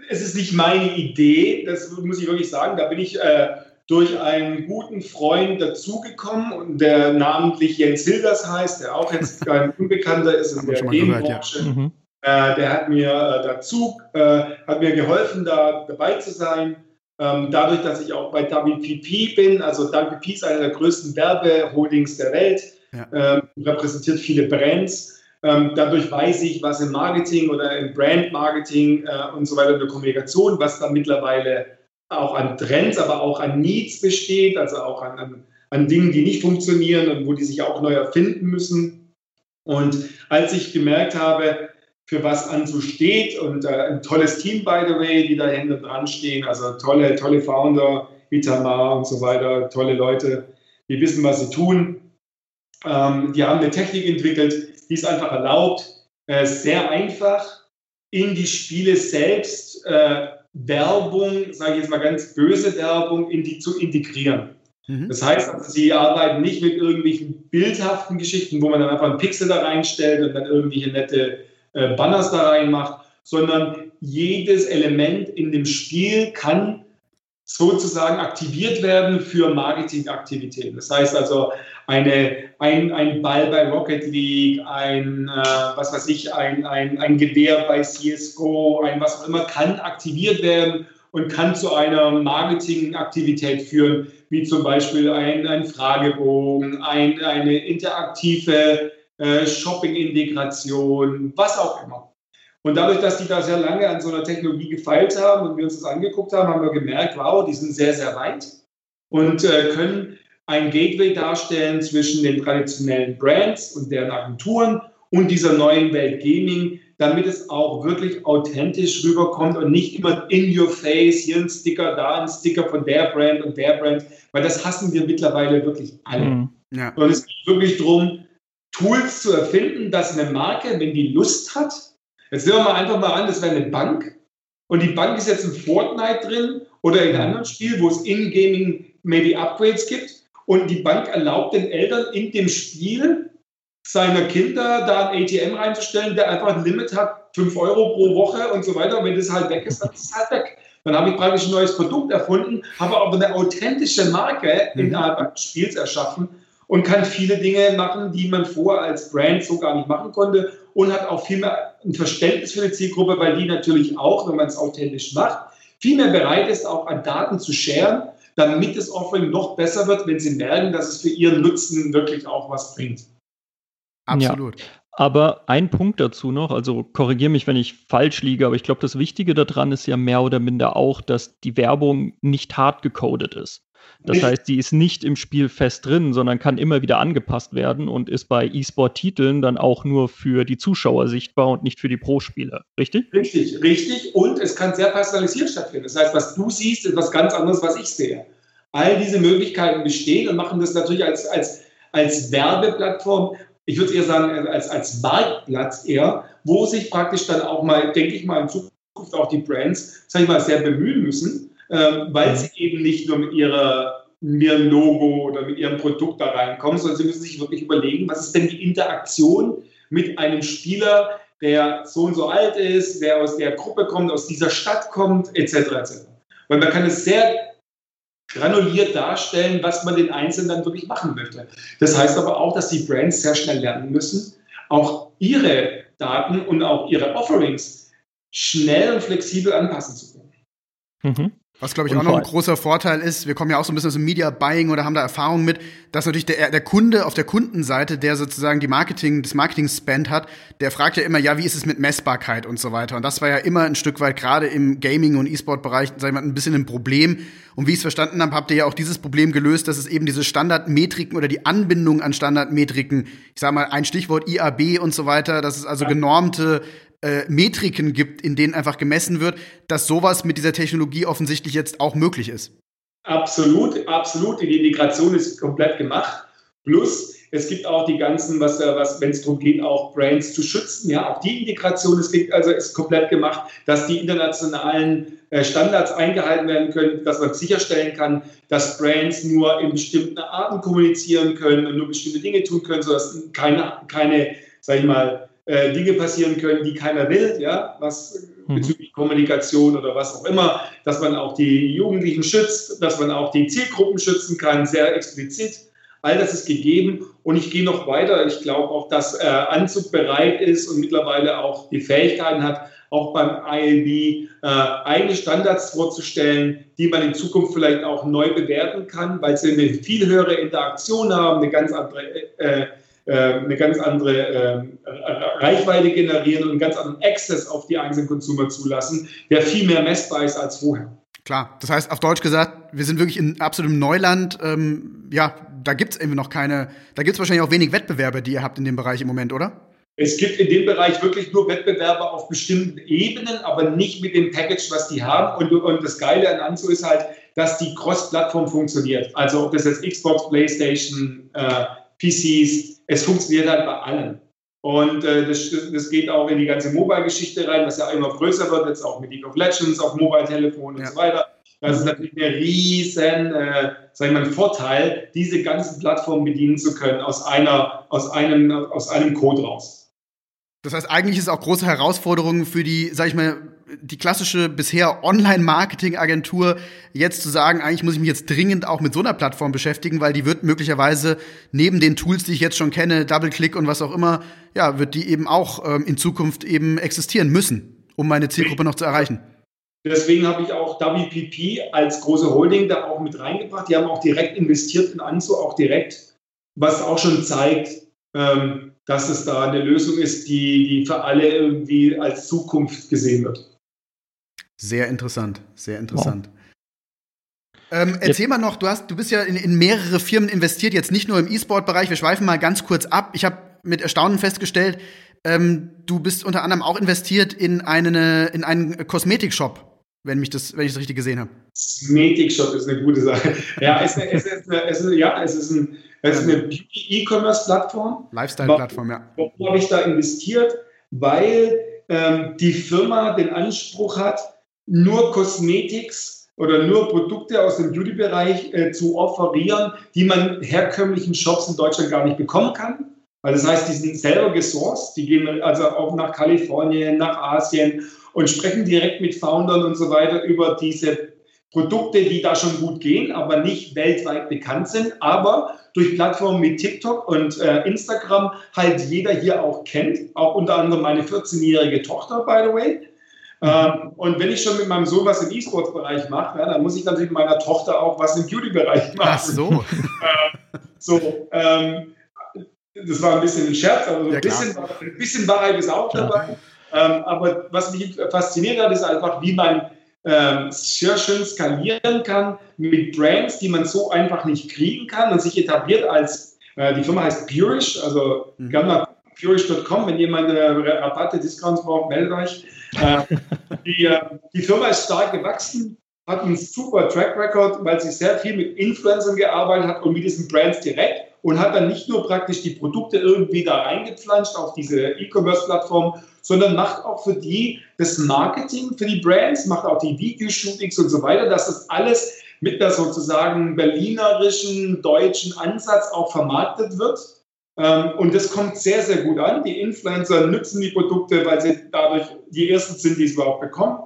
es ist nicht meine Idee, das muss ich wirklich sagen. Da bin ich äh, durch einen guten Freund dazugekommen und der namentlich Jens Hilders heißt, der auch jetzt kein Unbekannter ist in der Gamebranche. Ja. Mhm. Äh, der hat mir äh, dazu, äh, hat mir geholfen, da dabei zu sein. Ähm, dadurch, dass ich auch bei WPP bin, also WPP ist einer der größten Werbeholdings der Welt, ja. ähm, repräsentiert viele Brands. Ähm, dadurch weiß ich, was im Marketing oder im Brand-Marketing und so weiter in der Kommunikation, was da mittlerweile auch an Trends, aber auch an Needs besteht, also auch an, an, an Dingen, die nicht funktionieren und wo die sich auch neu erfinden müssen. Und als ich gemerkt habe, für was Anzu steht und äh, ein tolles Team, by the way, die da hinten dran stehen. Also tolle, tolle Founder, Itamar und so weiter, tolle Leute, die wissen, was sie tun. Ähm, die haben eine Technik entwickelt, die es einfach erlaubt, äh, sehr einfach in die Spiele selbst äh, Werbung, sage ich jetzt mal ganz böse Werbung, in die zu integrieren. Mhm. Das heißt, also, sie arbeiten nicht mit irgendwelchen bildhaften Geschichten, wo man dann einfach einen Pixel da reinstellt und dann irgendwelche nette äh, Banners da reinmacht, sondern jedes Element in dem Spiel kann sozusagen aktiviert werden für Marketingaktivitäten. Das heißt also, eine, ein, ein Ball bei Rocket League, ein, äh, was weiß ich, ein, ein, ein Gewehr bei CSGO, ein was auch immer, kann aktiviert werden und kann zu einer Marketingaktivität führen, wie zum Beispiel ein, ein Fragebogen, ein, eine interaktive äh, Shopping-Integration, was auch immer. Und dadurch, dass die da sehr lange an so einer Technologie gefeilt haben und wir uns das angeguckt haben, haben wir gemerkt, wow, die sind sehr, sehr weit und äh, können ein Gateway darstellen zwischen den traditionellen Brands und deren Agenturen und dieser neuen Welt Gaming, damit es auch wirklich authentisch rüberkommt und nicht immer in your face, hier ein Sticker, da ein Sticker von der Brand und der Brand, weil das hassen wir mittlerweile wirklich alle. Mhm. Ja. Und es geht wirklich darum, Tools zu erfinden, dass eine Marke, wenn die Lust hat, jetzt nehmen wir mal einfach mal an, das wäre eine Bank und die Bank ist jetzt in Fortnite drin oder in einem anderen Spiel, wo es in-gaming maybe Upgrades gibt und die Bank erlaubt den Eltern in dem Spiel seiner Kinder da ein ATM reinzustellen, der einfach ein Limit hat, 5 Euro pro Woche und so weiter. Und wenn das halt weg ist, dann ist es halt weg. Dann habe ich praktisch ein neues Produkt erfunden, habe aber eine authentische Marke mhm. innerhalb des Spiels erschaffen und kann viele Dinge machen, die man vorher als Brand so gar nicht machen konnte und hat auch viel mehr ein Verständnis für die Zielgruppe, weil die natürlich auch, wenn man es authentisch macht, viel mehr bereit ist, auch an Daten zu scheren, damit das Offering noch besser wird, wenn sie merken, dass es für ihren Nutzen wirklich auch was bringt. Absolut. Ja. Aber ein Punkt dazu noch, also korrigiere mich, wenn ich falsch liege, aber ich glaube, das Wichtige daran ist ja mehr oder minder auch, dass die Werbung nicht hart gecodet ist. Das heißt, die ist nicht im Spiel fest drin, sondern kann immer wieder angepasst werden und ist bei E-Sport-Titeln dann auch nur für die Zuschauer sichtbar und nicht für die Pro-Spieler. Richtig? Richtig, richtig. Und es kann sehr personalisiert stattfinden. Das heißt, was du siehst, ist was ganz anderes, was ich sehe. All diese Möglichkeiten bestehen und machen das natürlich als, als, als Werbeplattform, ich würde eher sagen, als, als Marktplatz eher, wo sich praktisch dann auch mal, denke ich mal, in Zukunft auch die Brands, sag ich mal, sehr bemühen müssen, ähm, weil sie eben nicht nur mit, ihrer, mit ihrem Logo oder mit ihrem Produkt da reinkommen, sondern sie müssen sich wirklich überlegen, was ist denn die Interaktion mit einem Spieler, der so und so alt ist, der aus der Gruppe kommt, aus dieser Stadt kommt, etc. etc. Weil man kann es sehr granuliert darstellen, was man den Einzelnen dann wirklich machen möchte. Das heißt aber auch, dass die Brands sehr schnell lernen müssen, auch ihre Daten und auch ihre Offerings schnell und flexibel anpassen zu können. Mhm. Was, glaube ich, und auch noch ein großer Vorteil ist, wir kommen ja auch so ein bisschen aus dem Media Buying oder haben da Erfahrung mit, dass natürlich der, der Kunde auf der Kundenseite, der sozusagen die Marketing, das Marketing-Spend hat, der fragt ja immer, ja, wie ist es mit Messbarkeit und so weiter. Und das war ja immer ein Stück weit gerade im Gaming- und E-Sport-Bereich, sag ich mal, ein bisschen ein Problem. Und wie ich es verstanden habe, habt ihr ja auch dieses Problem gelöst, dass es eben diese Standardmetriken oder die Anbindung an Standardmetriken, ich sag mal ein Stichwort IAB und so weiter, dass es also genormte äh, Metriken gibt, in denen einfach gemessen wird, dass sowas mit dieser Technologie offensichtlich jetzt auch möglich ist. Absolut, absolut. Die Integration ist komplett gemacht. Plus, es gibt auch die ganzen, was, äh, was wenn es darum geht, auch Brands zu schützen. Ja, auch die Integration ist, also ist komplett gemacht, dass die internationalen äh, Standards eingehalten werden können, dass man sicherstellen kann, dass Brands nur in bestimmten Arten kommunizieren können und nur bestimmte Dinge tun können, sodass keine, keine sag ich mal, äh, Dinge passieren können, die keiner will, ja, was mhm. bezüglich Kommunikation oder was auch immer, dass man auch die Jugendlichen schützt, dass man auch die Zielgruppen schützen kann, sehr explizit. All das ist gegeben und ich gehe noch weiter. Ich glaube auch, dass äh, Anzug bereit ist und mittlerweile auch die Fähigkeiten hat, auch beim ILB äh, eigene Standards vorzustellen, die man in Zukunft vielleicht auch neu bewerten kann, weil sie eine viel höhere Interaktion haben, eine ganz andere, äh, äh, eine ganz andere ähm, Reichweite generieren und einen ganz anderen Access auf die einzelnen Consumer zulassen, der viel mehr messbar ist als vorher. Klar, das heißt auf Deutsch gesagt, wir sind wirklich in absolutem Neuland. Ähm, ja, da gibt es irgendwie noch keine, da gibt es wahrscheinlich auch wenig Wettbewerbe, die ihr habt in dem Bereich im Moment, oder? Es gibt in dem Bereich wirklich nur Wettbewerber auf bestimmten Ebenen, aber nicht mit dem Package, was die haben. Und, und das Geile an Anzu ist halt, dass die Cross-Plattform funktioniert. Also ob das jetzt Xbox, PlayStation, äh, PCs, es funktioniert halt bei allen. Und äh, das, das geht auch in die ganze Mobile-Geschichte rein, was ja immer größer wird, jetzt auch mit League of Legends, auf Mobile-Telefon und ja. so weiter. Das ist natürlich ein riesen äh, sag ich mal, Vorteil, diese ganzen Plattformen bedienen zu können aus, einer, aus, einem, aus einem Code raus. Das heißt, eigentlich ist es auch große Herausforderung für die, sag ich mal, die klassische bisher Online-Marketing-Agentur jetzt zu sagen, eigentlich muss ich mich jetzt dringend auch mit so einer Plattform beschäftigen, weil die wird möglicherweise neben den Tools, die ich jetzt schon kenne, Double-Click und was auch immer, ja, wird die eben auch ähm, in Zukunft eben existieren müssen, um meine Zielgruppe noch zu erreichen. Deswegen habe ich auch WPP als große Holding da auch mit reingebracht. Die haben auch direkt investiert in Anzo, auch direkt, was auch schon zeigt, ähm, dass es da eine Lösung ist, die, die für alle irgendwie als Zukunft gesehen wird. Sehr interessant, sehr interessant. Wow. Ähm, erzähl mal noch, du hast, du bist ja in, in mehrere Firmen investiert, jetzt nicht nur im E-Sport-Bereich. Wir schweifen mal ganz kurz ab. Ich habe mit Erstaunen festgestellt, ähm, du bist unter anderem auch investiert in, eine, in einen Kosmetikshop wenn, mich das, wenn ich das richtig gesehen habe. Kosmetikshop ist eine gute Sache. Ja, es, es, es, es ist, ja, es ist, ein, es ist eine Beauty-E-Commerce-Plattform. Lifestyle-Plattform, ja. Warum habe ich da investiert? Weil ähm, die Firma den Anspruch hat, nur Kosmetiks oder nur Produkte aus dem Beauty-Bereich äh, zu offerieren, die man herkömmlichen Shops in Deutschland gar nicht bekommen kann. Weil das heißt, die sind selber gesourced, die gehen also auch nach Kalifornien, nach Asien und sprechen direkt mit Foundern und so weiter über diese Produkte, die da schon gut gehen, aber nicht weltweit bekannt sind, aber durch Plattformen wie TikTok und äh, Instagram halt jeder hier auch kennt, auch unter anderem meine 14-jährige Tochter, by the way. Ähm, und wenn ich schon mit meinem Sohn was im E-Sports-Bereich mache, ja, dann muss ich natürlich mit meiner Tochter auch was im Beauty-Bereich machen. Ach so. äh, so, ähm, das war ein bisschen ein Scherz, aber so ja, ein, bisschen, ein bisschen Wahrheit ist auch dabei. Ähm, aber was mich fasziniert hat, ist einfach, wie man ähm, sehr schön skalieren kann mit Brands, die man so einfach nicht kriegen kann und sich etabliert als, äh, die Firma heißt Purish, also mhm. gerne mal purish.com, wenn jemand äh, Rabatte, Discounts braucht, meldet euch. Äh, die, äh, die Firma ist stark gewachsen, hat einen super Track Record, weil sie sehr viel mit Influencern gearbeitet hat und mit diesen Brands direkt und hat dann nicht nur praktisch die Produkte irgendwie da reingepflanscht auf diese E-Commerce-Plattform, sondern macht auch für die das Marketing für die Brands, macht auch die Videoshootings und so weiter, dass das alles mit der sozusagen berlinerischen, deutschen Ansatz auch vermarktet wird. Ähm, und das kommt sehr, sehr gut an. Die Influencer nutzen die Produkte, weil sie dadurch die ersten sind, die sie überhaupt bekommen.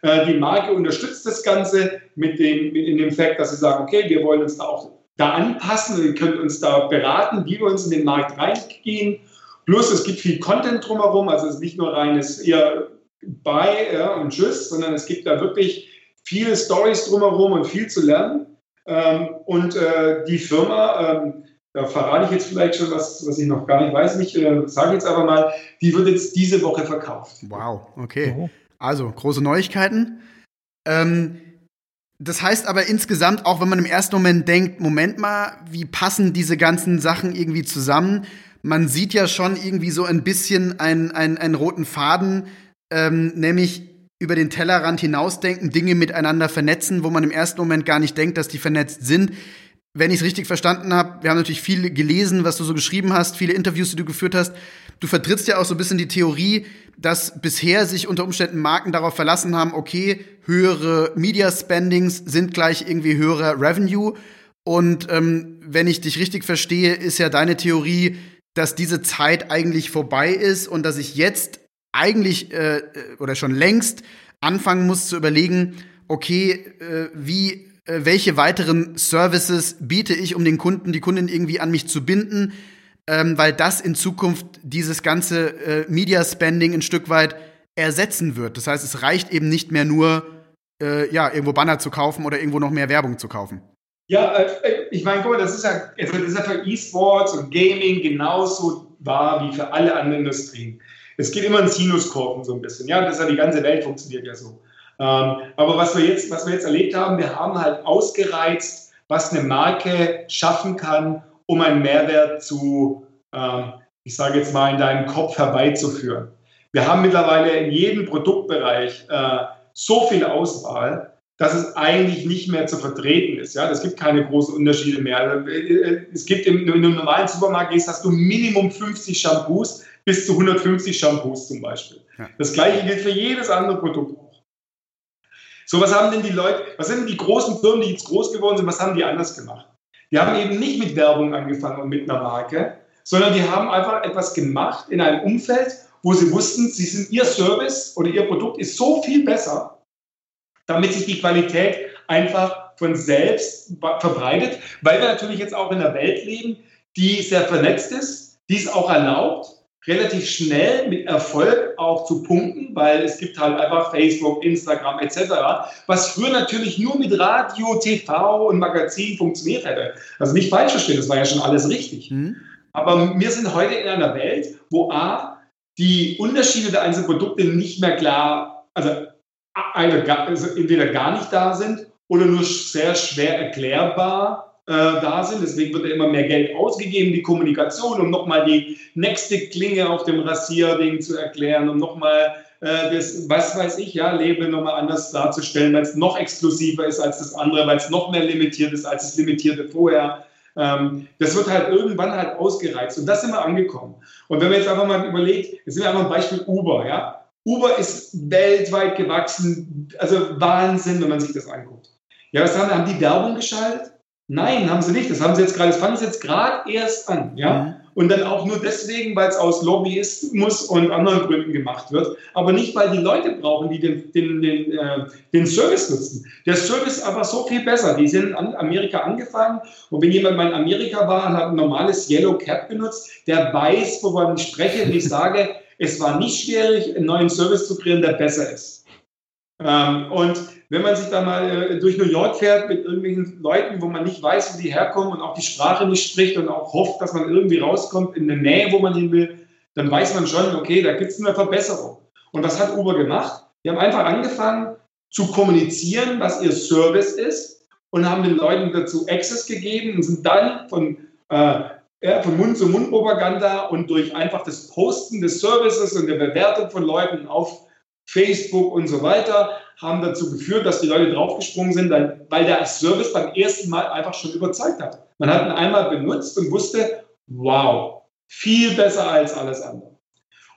Äh, die Marke unterstützt das Ganze mit dem, in dem Fakt, dass sie sagen, okay, wir wollen uns da auch da anpassen, ihr könnt uns da beraten, wie wir uns in den Markt reingehen Plus es gibt viel Content drumherum, also es ist nicht nur reines eher bei ja, und tschüss, sondern es gibt da wirklich viele Stories drumherum und viel zu lernen. Ähm, und äh, die Firma, ähm, da verrate ich jetzt vielleicht schon was, was ich noch gar nicht weiß, nicht, äh, sage jetzt aber mal, die wird jetzt diese Woche verkauft. Wow, okay. Also, große Neuigkeiten. Ähm, das heißt aber insgesamt, auch wenn man im ersten Moment denkt, Moment mal, wie passen diese ganzen Sachen irgendwie zusammen? man sieht ja schon irgendwie so ein bisschen einen, einen, einen roten Faden, ähm, nämlich über den Tellerrand hinausdenken, Dinge miteinander vernetzen, wo man im ersten Moment gar nicht denkt, dass die vernetzt sind. Wenn ich es richtig verstanden habe, wir haben natürlich viel gelesen, was du so geschrieben hast, viele Interviews, die du geführt hast. Du vertrittst ja auch so ein bisschen die Theorie, dass bisher sich unter Umständen Marken darauf verlassen haben, okay, höhere Media Spendings sind gleich irgendwie höherer Revenue. Und ähm, wenn ich dich richtig verstehe, ist ja deine Theorie, dass diese Zeit eigentlich vorbei ist und dass ich jetzt eigentlich äh, oder schon längst anfangen muss zu überlegen, okay, äh, wie äh, welche weiteren Services biete ich, um den Kunden, die Kundin irgendwie an mich zu binden, ähm, weil das in Zukunft dieses ganze äh, Media Spending ein Stück weit ersetzen wird. Das heißt, es reicht eben nicht mehr nur, äh, ja, irgendwo Banner zu kaufen oder irgendwo noch mehr Werbung zu kaufen. Ja, äh, ich meine, guck mal, das ist ja, also das ist ja für E-Sports und Gaming genauso wahr wie für alle anderen Industrien. Es geht immer in Sinuskurven so ein bisschen. Ja, das ist ja die ganze Welt funktioniert ja so. Ähm, aber was wir, jetzt, was wir jetzt erlebt haben, wir haben halt ausgereizt, was eine Marke schaffen kann, um einen Mehrwert zu, ähm, ich sage jetzt mal, in deinem Kopf herbeizuführen. Wir haben mittlerweile in jedem Produktbereich äh, so viel Auswahl, dass es eigentlich nicht mehr zu vertreten ist. Ja, es gibt keine großen Unterschiede mehr. Also, äh, es gibt im, in einem normalen Supermarkt gehst, hast du Minimum 50 Shampoos bis zu 150 Shampoos zum Beispiel. Ja. Das gleiche gilt für jedes andere Produkt. So, was haben denn die Leute, was sind die großen Firmen, die jetzt groß geworden sind, was haben die anders gemacht? Die haben eben nicht mit Werbung angefangen und mit einer Marke, sondern die haben einfach etwas gemacht in einem Umfeld, wo sie wussten, sie sind ihr Service oder ihr Produkt ist so viel besser, damit sich die Qualität einfach von selbst verbreitet, weil wir natürlich jetzt auch in einer Welt leben, die sehr vernetzt ist, die es auch erlaubt, relativ schnell mit Erfolg auch zu punkten, weil es gibt halt einfach Facebook, Instagram etc., was früher natürlich nur mit Radio, TV und Magazin funktioniert hätte. Also nicht falsch verstehen, das war ja schon alles richtig. Mhm. Aber wir sind heute in einer Welt, wo A, die Unterschiede der einzelnen Produkte nicht mehr klar, also, also entweder gar nicht da sind oder nur sehr schwer erklärbar äh, da sind. Deswegen wird ja immer mehr Geld ausgegeben, die Kommunikation, um nochmal die nächste Klinge auf dem Rasierding zu erklären, um nochmal äh, das, was weiß ich, ja, Label nochmal anders darzustellen, weil es noch exklusiver ist als das andere, weil es noch mehr limitiert ist als das Limitierte vorher. Ähm, das wird halt irgendwann halt ausgereizt und das sind wir angekommen. Und wenn man jetzt einfach mal überlegt, jetzt sind wir einfach ein Beispiel Uber, ja. Uber ist weltweit gewachsen, also Wahnsinn, wenn man sich das anguckt. Ja, was haben, haben die Werbung geschaltet? Nein, haben sie nicht. Das haben sie jetzt gerade, das fangen sie jetzt gerade erst an, ja. Mhm. Und dann auch nur deswegen, weil es aus Lobbyismus und anderen Gründen gemacht wird, aber nicht, weil die Leute brauchen, die den, den, den, äh, den Service nutzen. Der Service ist aber so viel besser. Die sind in Amerika angefangen und wenn jemand mal in Amerika war und hat ein normales Yellow Cap benutzt, der weiß, wovon ich spreche, wenn ich sage, es war nicht schwierig, einen neuen Service zu kreieren, der besser ist. Ähm, und wenn man sich da mal äh, durch New York fährt mit irgendwelchen Leuten, wo man nicht weiß, wo die herkommen und auch die Sprache nicht spricht und auch hofft, dass man irgendwie rauskommt in der Nähe, wo man hin will, dann weiß man schon, okay, da gibt es eine Verbesserung. Und was hat Uber gemacht? Die haben einfach angefangen zu kommunizieren, was ihr Service ist und haben den Leuten dazu Access gegeben und sind dann von, äh, ja, von Mund zu Mund Propaganda und durch einfach das Posten des Services und der Bewertung von Leuten auf Facebook und so weiter haben dazu geführt, dass die Leute draufgesprungen sind, weil der Service beim ersten Mal einfach schon überzeugt hat. Man hat ihn einmal benutzt und wusste, wow, viel besser als alles andere.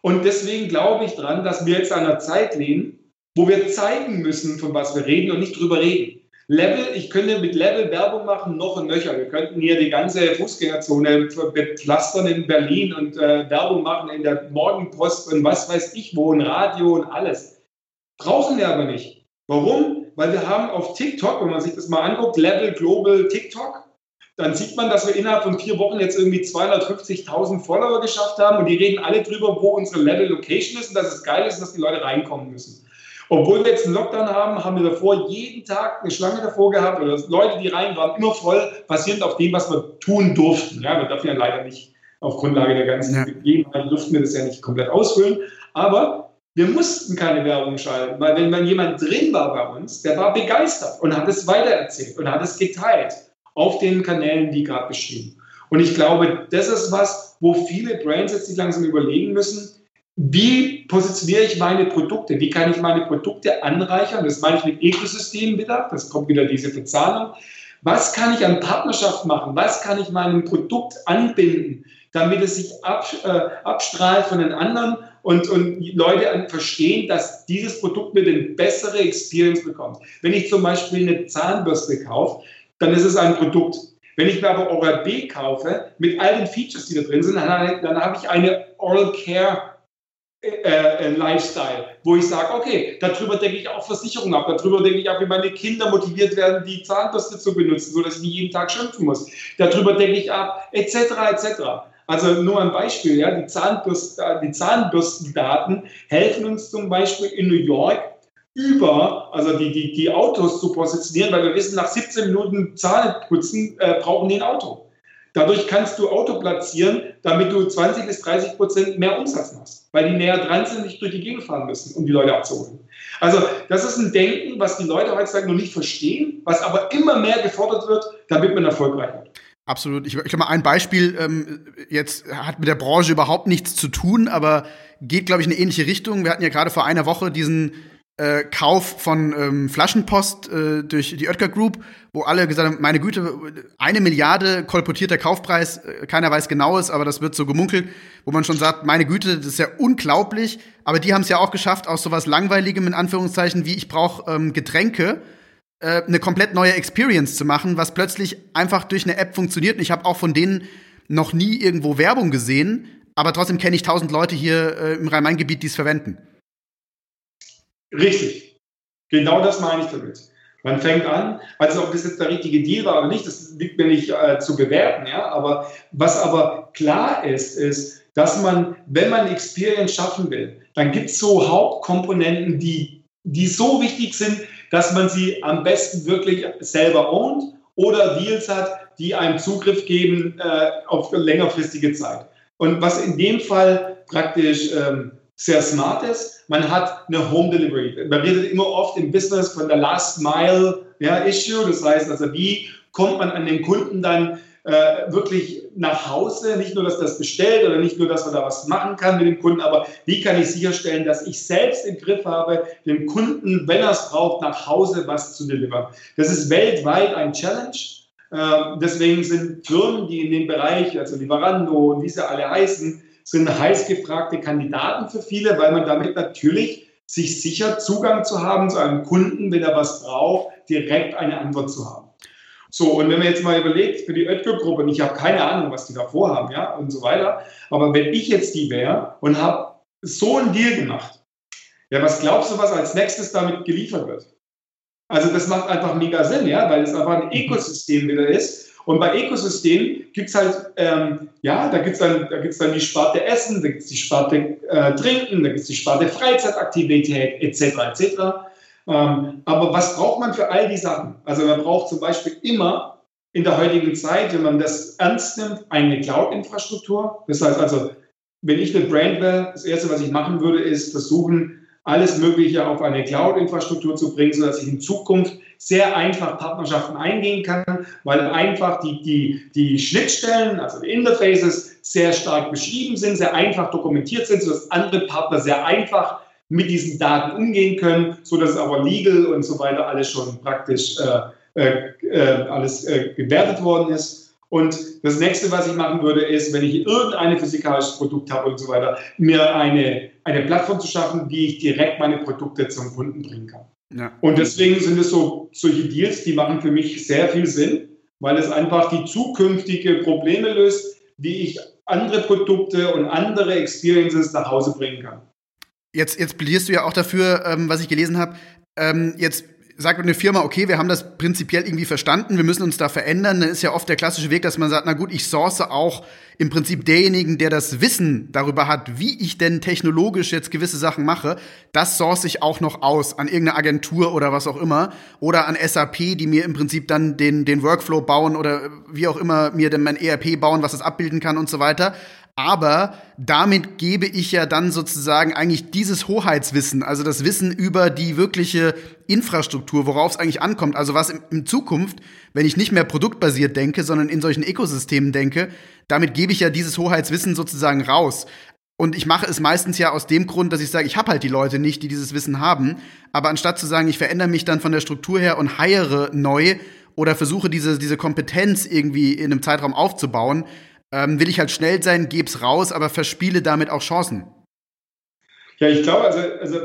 Und deswegen glaube ich dran, dass wir jetzt an einer Zeit leben, wo wir zeigen müssen, von was wir reden und nicht drüber reden. Level, ich könnte mit Level Werbung machen, noch und nöcher. Wir könnten hier die ganze Fußgängerzone pflastern in Berlin und äh, Werbung machen in der Morgenpost und was weiß ich wo, und Radio und alles. Brauchen wir aber nicht. Warum? Weil wir haben auf TikTok, wenn man sich das mal anguckt, Level Global TikTok, dann sieht man, dass wir innerhalb von vier Wochen jetzt irgendwie 250.000 Follower geschafft haben und die reden alle drüber, wo unsere Level Location ist und dass es geil ist, dass die Leute reinkommen müssen. Obwohl wir jetzt einen Lockdown haben, haben wir davor jeden Tag eine Schlange davor gehabt oder Leute, die rein waren, immer voll, basierend auf dem, was wir tun durften. Ja, wir dürfen ja leider nicht auf Grundlage der ganzen ja. Gegebenheiten, durften wir das ja nicht komplett ausfüllen. Aber wir mussten keine Werbung schalten, weil wenn man jemand drin war bei uns, der war begeistert und hat es weitererzählt und hat es geteilt auf den Kanälen, die gerade beschrieben. Und ich glaube, das ist was, wo viele Brands jetzt sich langsam überlegen müssen, wie positioniere ich meine Produkte? Wie kann ich meine Produkte anreichern? Das meine ich mit Ökosystemen wieder. Das kommt wieder diese Verzahnung. Was kann ich an Partnerschaft machen? Was kann ich meinem Produkt anbinden, damit es sich ab, äh, abstrahlt von den anderen und, und Leute verstehen, dass dieses Produkt mir eine bessere Experience bekommt? Wenn ich zum Beispiel eine Zahnbürste kaufe, dann ist es ein Produkt. Wenn ich mir aber Oral B kaufe, mit all den Features, die da drin sind, dann, dann habe ich eine Oral Care äh, äh, Lifestyle, wo ich sage, okay, darüber denke ich auch Versicherung ab, darüber denke ich auch, wie meine Kinder motiviert werden, die Zahnbürste zu benutzen, sodass ich nicht jeden Tag schimpfen muss. Darüber denke ich ab, etc., etc. Also nur ein Beispiel, ja, die, Zahnbürsten, die Zahnbürstendaten helfen uns zum Beispiel in New York über, also die, die, die Autos zu positionieren, weil wir wissen, nach 17 Minuten Zahlenputzen äh, brauchen die ein Auto. Dadurch kannst du Auto platzieren, damit du 20 bis 30 Prozent mehr Umsatz machst, weil die näher dran sind, nicht durch die Gegend fahren müssen, um die Leute abzuholen. Also das ist ein Denken, was die Leute heutzutage noch nicht verstehen, was aber immer mehr gefordert wird, damit man erfolgreich wird. Absolut. Ich, ich glaube mal, ein Beispiel ähm, jetzt hat mit der Branche überhaupt nichts zu tun, aber geht, glaube ich, in eine ähnliche Richtung. Wir hatten ja gerade vor einer Woche diesen äh, Kauf von ähm, Flaschenpost äh, durch die Oetker Group, wo alle gesagt haben, meine Güte, eine Milliarde kolportierter Kaufpreis, äh, keiner weiß genaues, aber das wird so gemunkelt, wo man schon sagt, meine Güte, das ist ja unglaublich, aber die haben es ja auch geschafft, aus sowas Langweiligem, in Anführungszeichen, wie ich brauche ähm, Getränke, äh, eine komplett neue Experience zu machen, was plötzlich einfach durch eine App funktioniert. Und ich habe auch von denen noch nie irgendwo Werbung gesehen, aber trotzdem kenne ich tausend Leute hier äh, im Rhein-Main-Gebiet, die es verwenden. Richtig. Genau das meine ich damit. Man fängt an, also ob das jetzt der richtige Deal war oder nicht, das liegt mir nicht äh, zu bewerten, ja. Aber was aber klar ist, ist, dass man, wenn man Experience schaffen will, dann gibt es so Hauptkomponenten, die, die so wichtig sind, dass man sie am besten wirklich selber ownt oder Deals hat, die einem Zugriff geben äh, auf längerfristige Zeit. Und was in dem Fall praktisch ähm, sehr smart ist. Man hat eine Home Delivery. Man redet immer oft im Business von der Last Mile ja, Issue. Das heißt also, wie kommt man an den Kunden dann äh, wirklich nach Hause? Nicht nur, dass das bestellt oder nicht nur, dass man da was machen kann mit dem Kunden, aber wie kann ich sicherstellen, dass ich selbst im Griff habe, dem Kunden, wenn er es braucht, nach Hause was zu delivern? Das ist weltweit ein Challenge. Äh, deswegen sind Firmen, die in dem Bereich, also Lieferando und wie sie alle heißen, sind heiß gefragte Kandidaten für viele, weil man damit natürlich sich sichert, Zugang zu haben zu einem Kunden, wenn er was braucht, direkt eine Antwort zu haben. So, und wenn man jetzt mal überlegt, für die Oetker-Gruppe, und ich habe keine Ahnung, was die da vorhaben, ja, und so weiter, aber wenn ich jetzt die wäre und habe so einen Deal gemacht, ja, was glaubst du, was als nächstes damit geliefert wird? Also das macht einfach mega Sinn, ja, weil es einfach ein Ökosystem wieder ist, und bei Ökosystemen gibt es halt, ähm, ja, da gibt es dann, da dann die Sparte Essen, da gibt es die Sparte äh, Trinken, da gibt es die Sparte Freizeitaktivität etc. etc. Ähm, aber was braucht man für all die Sachen? Also man braucht zum Beispiel immer in der heutigen Zeit, wenn man das ernst nimmt, eine Cloud-Infrastruktur. Das heißt also, wenn ich eine Brand wäre, das Erste, was ich machen würde, ist versuchen, alles Mögliche auf eine Cloud-Infrastruktur zu bringen, sodass ich in Zukunft sehr einfach Partnerschaften eingehen kann, weil einfach die, die, die Schnittstellen, also die Interfaces, sehr stark beschrieben sind, sehr einfach dokumentiert sind, sodass andere Partner sehr einfach mit diesen Daten umgehen können, sodass aber legal und so weiter alles schon praktisch äh, äh, äh, alles äh, gewertet worden ist. Und das nächste, was ich machen würde, ist, wenn ich irgendein physikalisches Produkt habe und so weiter, mir eine, eine Plattform zu schaffen, wie ich direkt meine Produkte zum Kunden bringen kann. Ja. Und deswegen sind es so solche Deals, die machen für mich sehr viel Sinn, weil es einfach die zukünftige Probleme löst, wie ich andere Produkte und andere Experiences nach Hause bringen kann. Jetzt, jetzt plädierst du ja auch dafür, ähm, was ich gelesen habe, ähm, jetzt sagt eine Firma, okay, wir haben das prinzipiell irgendwie verstanden, wir müssen uns da verändern, dann ist ja oft der klassische Weg, dass man sagt, na gut, ich source auch im Prinzip derjenigen, der das Wissen darüber hat, wie ich denn technologisch jetzt gewisse Sachen mache, das source ich auch noch aus an irgendeine Agentur oder was auch immer oder an SAP, die mir im Prinzip dann den, den Workflow bauen oder wie auch immer mir dann mein ERP bauen, was es abbilden kann und so weiter. Aber damit gebe ich ja dann sozusagen eigentlich dieses Hoheitswissen, also das Wissen über die wirkliche Infrastruktur, worauf es eigentlich ankommt. Also was in Zukunft, wenn ich nicht mehr produktbasiert denke, sondern in solchen Ökosystemen denke, damit gebe ich ja dieses Hoheitswissen sozusagen raus. Und ich mache es meistens ja aus dem Grund, dass ich sage, ich habe halt die Leute nicht, die dieses Wissen haben. Aber anstatt zu sagen, ich verändere mich dann von der Struktur her und heiere neu oder versuche diese, diese Kompetenz irgendwie in einem Zeitraum aufzubauen, ähm, will ich halt schnell sein, gebe es raus, aber verspiele damit auch Chancen. Ja, ich glaube, also, also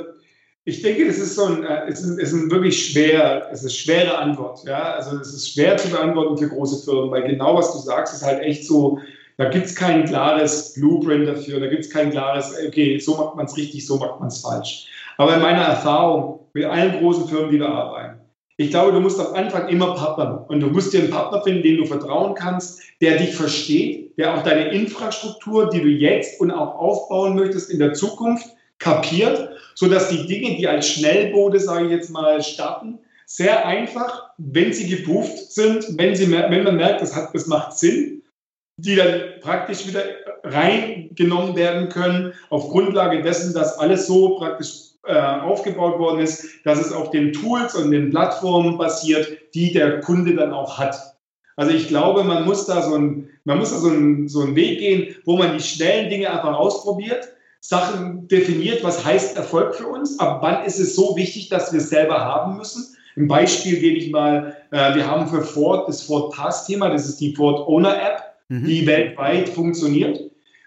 Ich denke, das ist so ein, äh, es ist, ist ein wirklich schwer, es ist schwere Antwort. Ja? Also es ist schwer zu beantworten für große Firmen, weil genau was du sagst, ist halt echt so, da gibt es kein klares Blueprint dafür, da gibt es kein klares, okay, so macht man es richtig, so macht man es falsch. Aber in meiner Erfahrung mit allen großen Firmen, die wir arbeiten, ich glaube, du musst am Anfang immer Partner und du musst dir einen Partner finden, dem du vertrauen kannst, der dich versteht, der auch deine Infrastruktur, die du jetzt und auch aufbauen möchtest in der Zukunft, kapiert sodass die Dinge, die als Schnellboote, sage ich jetzt mal, starten, sehr einfach, wenn sie geprüft sind, wenn, sie, wenn man merkt, das, hat, das macht Sinn, die dann praktisch wieder reingenommen werden können, auf Grundlage dessen, dass alles so praktisch äh, aufgebaut worden ist, dass es auf den Tools und den Plattformen basiert, die der Kunde dann auch hat. Also ich glaube, man muss da so ein, man muss da so einen, so einen Weg gehen, wo man die schnellen Dinge einfach ausprobiert, Sachen definiert, was heißt Erfolg für uns, ab wann ist es so wichtig, dass wir es selber haben müssen. Ein Beispiel gebe ich mal, äh, wir haben für Ford das Ford Pass-Thema, das ist die Ford Owner App, mhm. die weltweit funktioniert.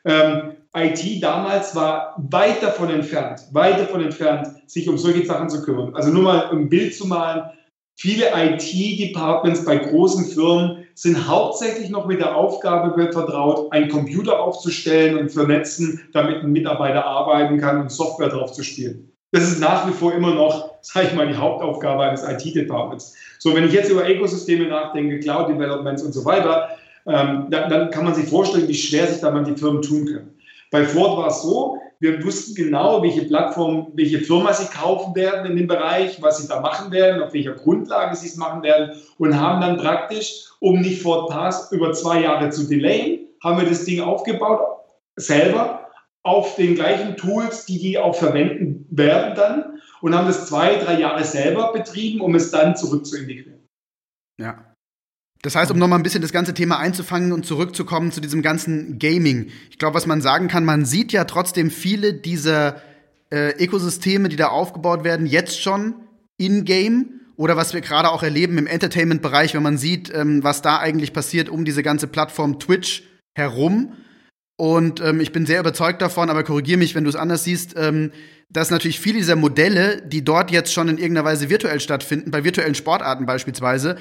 Ähm, IT damals war weit davon entfernt, weit davon entfernt, sich um solche Sachen zu kümmern. Also nur mal ein Bild zu malen, viele IT-Departments bei großen Firmen sind hauptsächlich noch mit der Aufgabe vertraut, einen Computer aufzustellen und vernetzen, damit ein Mitarbeiter arbeiten kann und Software drauf zu spielen. Das ist nach wie vor immer noch, sage ich mal, die Hauptaufgabe eines IT-Departments. So, wenn ich jetzt über Ökosysteme nachdenke, Cloud Developments und so weiter, ähm, dann, dann kann man sich vorstellen, wie schwer sich da die Firmen tun können. Bei Ford war es so, wir wussten genau, welche Plattform, welche Firma sie kaufen werden in dem Bereich, was sie da machen werden, auf welcher Grundlage sie es machen werden und haben dann praktisch, um nicht Ford Pass über zwei Jahre zu delayen, haben wir das Ding aufgebaut, selber, auf den gleichen Tools, die die auch verwenden werden dann und haben das zwei, drei Jahre selber betrieben, um es dann zurück zu integrieren. Ja, das heißt, um nochmal ein bisschen das ganze Thema einzufangen und zurückzukommen zu diesem ganzen Gaming. Ich glaube, was man sagen kann, man sieht ja trotzdem viele dieser äh, Ökosysteme, die da aufgebaut werden, jetzt schon in-game oder was wir gerade auch erleben im Entertainment-Bereich, wenn man sieht, ähm, was da eigentlich passiert um diese ganze Plattform Twitch herum. Und ähm, ich bin sehr überzeugt davon, aber korrigiere mich, wenn du es anders siehst, ähm, dass natürlich viele dieser Modelle, die dort jetzt schon in irgendeiner Weise virtuell stattfinden, bei virtuellen Sportarten beispielsweise,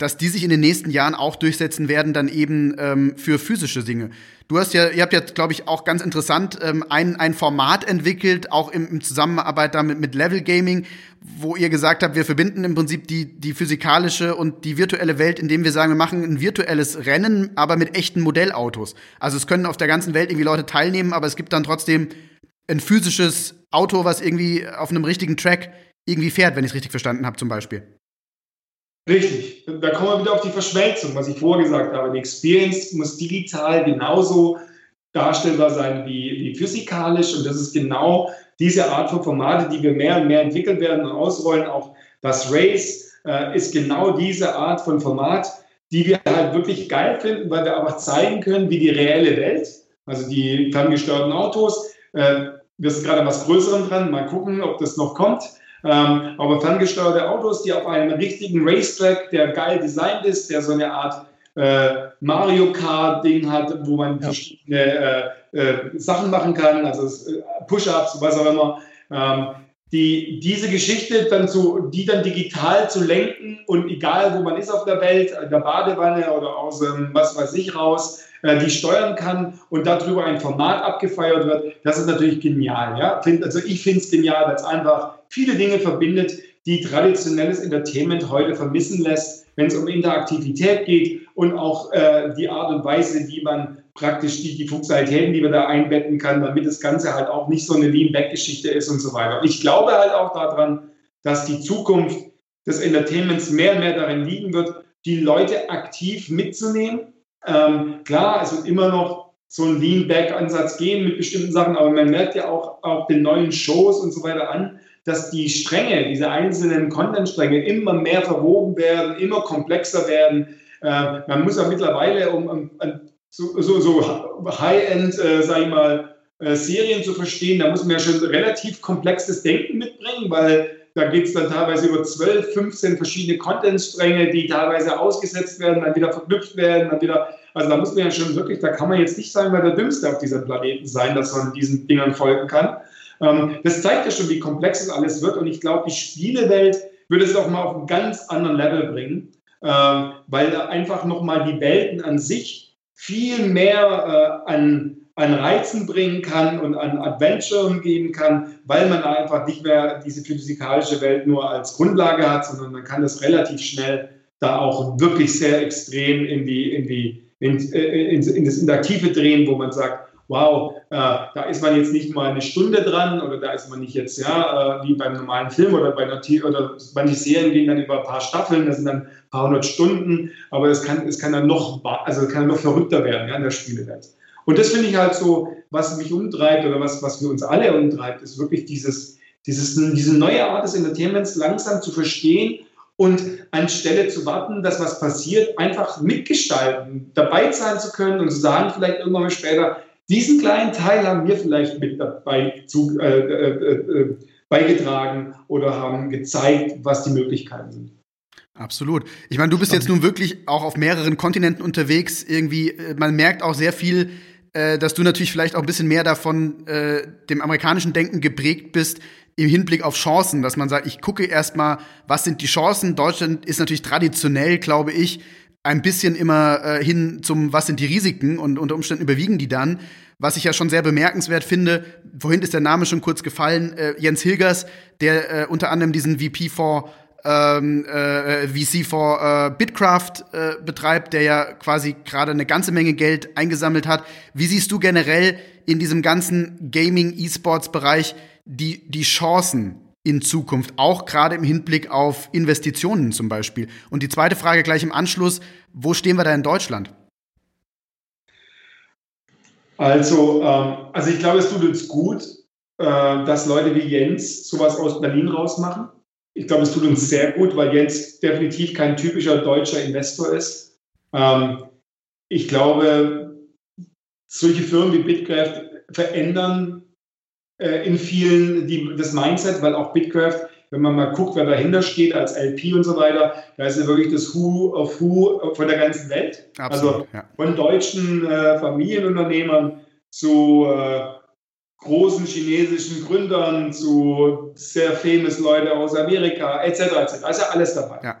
dass die sich in den nächsten Jahren auch durchsetzen werden, dann eben ähm, für physische Dinge. Du hast ja, ihr habt ja, glaube ich, auch ganz interessant ähm, ein, ein Format entwickelt, auch im, im Zusammenarbeit damit mit Level Gaming, wo ihr gesagt habt, wir verbinden im Prinzip die, die physikalische und die virtuelle Welt, indem wir sagen, wir machen ein virtuelles Rennen, aber mit echten Modellautos. Also es können auf der ganzen Welt irgendwie Leute teilnehmen, aber es gibt dann trotzdem ein physisches Auto, was irgendwie auf einem richtigen Track irgendwie fährt, wenn ich es richtig verstanden habe, zum Beispiel. Richtig. Da kommen wir wieder auf die Verschmelzung, was ich vorher gesagt habe. Die Experience muss digital genauso darstellbar sein wie, wie physikalisch. Und das ist genau diese Art von Formate, die wir mehr und mehr entwickeln werden und ausrollen. Auch das Race äh, ist genau diese Art von Format, die wir halt wirklich geil finden, weil wir einfach zeigen können, wie die reelle Welt, also die ferngesteuerten Autos, äh, wir sind gerade was Größerem dran, mal gucken, ob das noch kommt. Ähm, aber ferngesteuerte Autos, die auf einem richtigen Racetrack, der geil designt ist, der so eine Art äh, Mario Kart-Ding hat, wo man ja. verschiedene äh, äh, Sachen machen kann, also äh, Push-Ups, was auch immer. Ähm, die, diese Geschichte dann zu, die dann digital zu lenken und egal wo man ist auf der Welt, in der Badewanne oder aus ähm, was weiß ich raus, die steuern kann und darüber ein Format abgefeiert wird, das ist natürlich genial. Ja? Also ich finde es genial, weil es einfach viele Dinge verbindet, die traditionelles Entertainment heute vermissen lässt, wenn es um Interaktivität geht und auch äh, die Art und Weise, wie man praktisch die, die Funktionalitäten, die man da einbetten kann, damit das Ganze halt auch nicht so eine Lean-Back-Geschichte ist und so weiter. Und ich glaube halt auch daran, dass die Zukunft des Entertainments mehr und mehr darin liegen wird, die Leute aktiv mitzunehmen. Ähm, klar, es wird immer noch so einen Lean-Back-Ansatz gehen mit bestimmten Sachen, aber man merkt ja auch, auch den neuen Shows und so weiter an, dass die Stränge, diese einzelnen Content-Stränge immer mehr verwoben werden, immer komplexer werden. Äh, man muss ja mittlerweile, um, um, so, so, so High-End, äh, sage ich mal, äh, Serien zu verstehen, da muss man ja schon relativ komplexes Denken mitbringen, weil da geht es dann teilweise über 12, 15 verschiedene Content-Stränge, die teilweise ausgesetzt werden, dann wieder verknüpft werden, dann wieder. Also da muss man ja schon wirklich, da kann man jetzt nicht sagen, weil der Dümmste auf diesem Planeten sein, dass man diesen Dingern folgen kann. Ähm, das zeigt ja schon, wie komplex das alles wird. Und ich glaube, die Spielewelt würde es auch mal auf einen ganz anderen Level bringen, äh, weil da einfach nochmal die Welten an sich viel mehr äh, an, an Reizen bringen kann und an Adventure geben kann, weil man einfach nicht mehr diese physikalische Welt nur als Grundlage hat, sondern man kann das relativ schnell da auch wirklich sehr extrem in die, in die, in, in, in das Interaktive drehen, wo man sagt, wow, äh, da ist man jetzt nicht mal eine Stunde dran oder da ist man nicht jetzt, ja, äh, wie beim normalen Film oder bei einer oder manche Serien gehen dann über ein paar Staffeln, das sind dann ein paar hundert Stunden, aber es kann, es kann dann noch, also kann noch verrückter werden, ja, in der Spielewelt. Und das finde ich halt so, was mich umtreibt oder was, was für uns alle umtreibt, ist wirklich dieses, dieses, diese neue Art des Entertainments langsam zu verstehen und anstelle zu warten, dass was passiert, einfach mitgestalten, dabei sein zu können und zu sagen, vielleicht irgendwann mal später, diesen kleinen Teil haben wir vielleicht mit dabei zu, äh, äh, äh, beigetragen oder haben gezeigt, was die Möglichkeiten sind. Absolut. Ich meine, du bist jetzt nun wirklich auch auf mehreren Kontinenten unterwegs. Irgendwie, äh, man merkt auch sehr viel, äh, dass du natürlich vielleicht auch ein bisschen mehr davon äh, dem amerikanischen Denken geprägt bist im Hinblick auf Chancen, dass man sagt, ich gucke erstmal, was sind die Chancen. Deutschland ist natürlich traditionell, glaube ich, ein bisschen immer äh, hin zum, was sind die Risiken und unter Umständen überwiegen die dann. Was ich ja schon sehr bemerkenswert finde, vorhin ist der Name schon kurz gefallen, äh, Jens Hilgers, der äh, unter anderem diesen VP for ähm, äh, VC for äh, Bitcraft äh, betreibt, der ja quasi gerade eine ganze Menge Geld eingesammelt hat. Wie siehst du generell in diesem ganzen Gaming-E-Sports-Bereich die, die Chancen in Zukunft, auch gerade im Hinblick auf Investitionen zum Beispiel. Und die zweite Frage gleich im Anschluss, wo stehen wir da in Deutschland? Also, ähm, also ich glaube, es tut uns gut, äh, dass Leute wie Jens sowas aus Berlin rausmachen. Ich glaube, es tut uns sehr gut, weil Jens definitiv kein typischer deutscher Investor ist. Ähm, ich glaube, solche Firmen wie Bitcraft verändern äh, in vielen die, das Mindset, weil auch Bitcraft, wenn man mal guckt, wer dahinter steht als LP und so weiter, da ist ja wirklich das Who of Who von der ganzen Welt. Absolut, also ja. von deutschen äh, Familienunternehmern zu äh, großen chinesischen Gründern, zu sehr famous Leute aus Amerika, etc. etc. Ja alles dabei. Ja.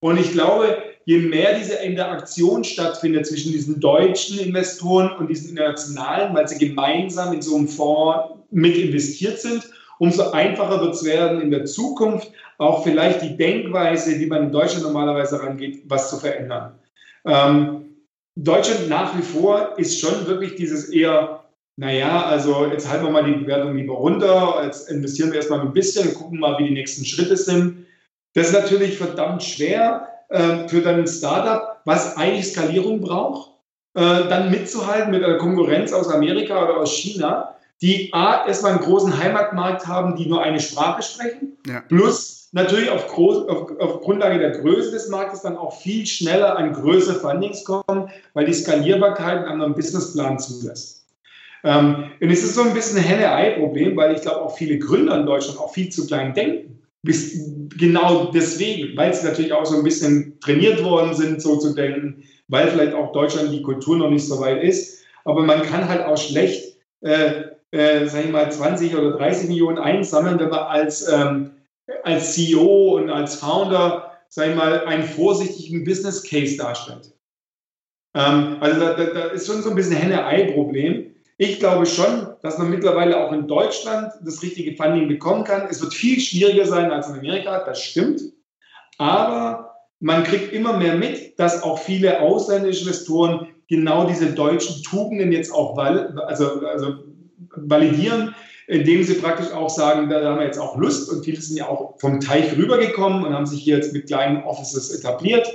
Und ich glaube, je mehr diese Interaktion stattfindet zwischen diesen deutschen Investoren und diesen internationalen, weil sie gemeinsam in so einem Fonds mit investiert sind, umso einfacher wird es werden, in der Zukunft auch vielleicht die Denkweise, wie man in Deutschland normalerweise rangeht, was zu verändern. Ähm, Deutschland nach wie vor ist schon wirklich dieses eher, naja, also jetzt halten wir mal die Bewertung lieber runter, jetzt investieren wir erstmal ein bisschen und gucken mal, wie die nächsten Schritte sind. Das ist natürlich verdammt schwer äh, für dann ein Startup, was eigentlich Skalierung braucht, äh, dann mitzuhalten mit einer Konkurrenz aus Amerika oder aus China die A, erstmal einen großen Heimatmarkt haben, die nur eine Sprache sprechen, ja. plus natürlich auf, groß, auf, auf, Grundlage der Größe des Marktes dann auch viel schneller an größere Fundings kommen, weil die Skalierbarkeit einen anderen Businessplan zulässt. Ähm, und es ist so ein bisschen ein Henne-Ei-Problem, weil ich glaube, auch viele Gründer in Deutschland auch viel zu klein denken. Bis, genau deswegen, weil sie natürlich auch so ein bisschen trainiert worden sind, so zu denken, weil vielleicht auch Deutschland die Kultur noch nicht so weit ist. Aber man kann halt auch schlecht äh, äh, sag ich mal, 20 oder 30 Millionen einsammeln, wenn man als, ähm, als CEO und als Founder, sag ich mal, einen vorsichtigen Business Case darstellt. Ähm, also da, da, da, ist schon so ein bisschen Henne-Ei-Problem. Ich glaube schon, dass man mittlerweile auch in Deutschland das richtige Funding bekommen kann. Es wird viel schwieriger sein als in Amerika, das stimmt. Aber man kriegt immer mehr mit, dass auch viele ausländische Investoren genau diese deutschen Tugenden jetzt auch, also, also validieren, indem sie praktisch auch sagen, da haben wir jetzt auch Lust und viele sind ja auch vom Teich rübergekommen und haben sich hier jetzt mit kleinen Offices etabliert.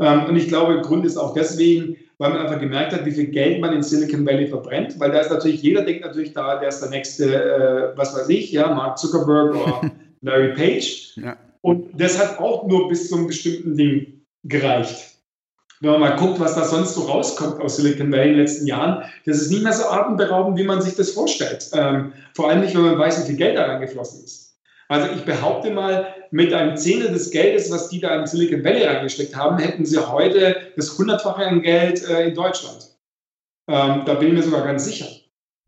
Ähm, und ich glaube, Grund ist auch deswegen, weil man einfach gemerkt hat, wie viel Geld man in Silicon Valley verbrennt, weil da ist natürlich, jeder denkt natürlich da, der ist der nächste, äh, was weiß ich, ja, Mark Zuckerberg oder Larry Page. Ja. Und das hat auch nur bis zu einem bestimmten Ding gereicht wenn man mal guckt, was da sonst so rauskommt aus Silicon Valley in den letzten Jahren, das ist nicht mehr so atemberaubend, wie man sich das vorstellt. Ähm, vor allem nicht, wenn man weiß, wie viel Geld da reingeflossen ist. Also ich behaupte mal, mit einem Zehntel des Geldes, was die da in Silicon Valley reingesteckt haben, hätten sie heute das hundertfache an Geld äh, in Deutschland. Ähm, da bin ich mir sogar ganz sicher.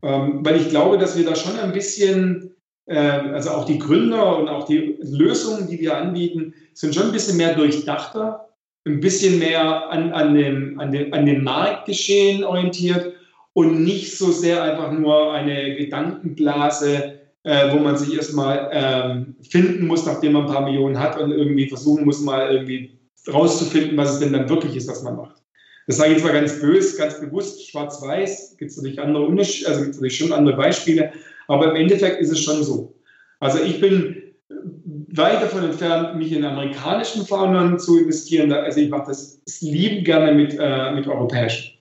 Ähm, weil ich glaube, dass wir da schon ein bisschen, äh, also auch die Gründer und auch die Lösungen, die wir anbieten, sind schon ein bisschen mehr durchdachter, ein bisschen mehr an, an, dem, an, dem, an dem Marktgeschehen orientiert und nicht so sehr einfach nur eine Gedankenblase, äh, wo man sich erstmal ähm, finden muss, nachdem man ein paar Millionen hat und irgendwie versuchen muss, mal irgendwie rauszufinden, was es denn dann wirklich ist, was man macht. Das sage ich jetzt mal ganz böse, ganz bewusst, schwarz-weiß, gibt es natürlich andere also gibt es natürlich schon andere Beispiele, aber im Endeffekt ist es schon so. Also ich bin weit davon entfernt, mich in amerikanischen Foundern zu investieren. Also ich mache das lieben gerne mit, äh, mit europäischen.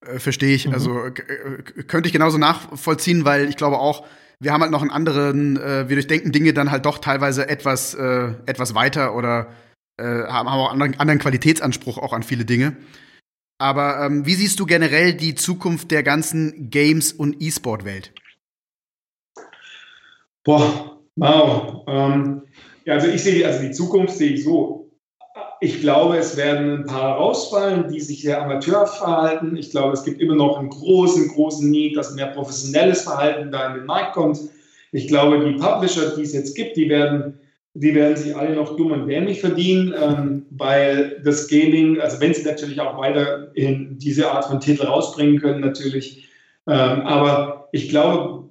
Äh, verstehe ich. Mhm. Also äh, könnte ich genauso nachvollziehen, weil ich glaube auch, wir haben halt noch einen anderen, äh, wir durchdenken Dinge dann halt doch teilweise etwas, äh, etwas weiter oder äh, haben auch einen anderen Qualitätsanspruch auch an viele Dinge. Aber ähm, wie siehst du generell die Zukunft der ganzen Games- und E-Sport-Welt? Boah, wow. Ähm, ja, also ich sehe, also die Zukunft sehe ich so. Ich glaube, es werden ein paar rausfallen, die sich sehr amateur verhalten. Ich glaube, es gibt immer noch einen großen, großen Need, dass mehr professionelles Verhalten da in den Markt kommt. Ich glaube, die Publisher, die es jetzt gibt, die werden die werden sich alle noch dumm und dämlich verdienen, ähm, weil das Gaming, also wenn sie natürlich auch weiterhin diese Art von Titel rausbringen können, natürlich. Ähm, aber ich glaube,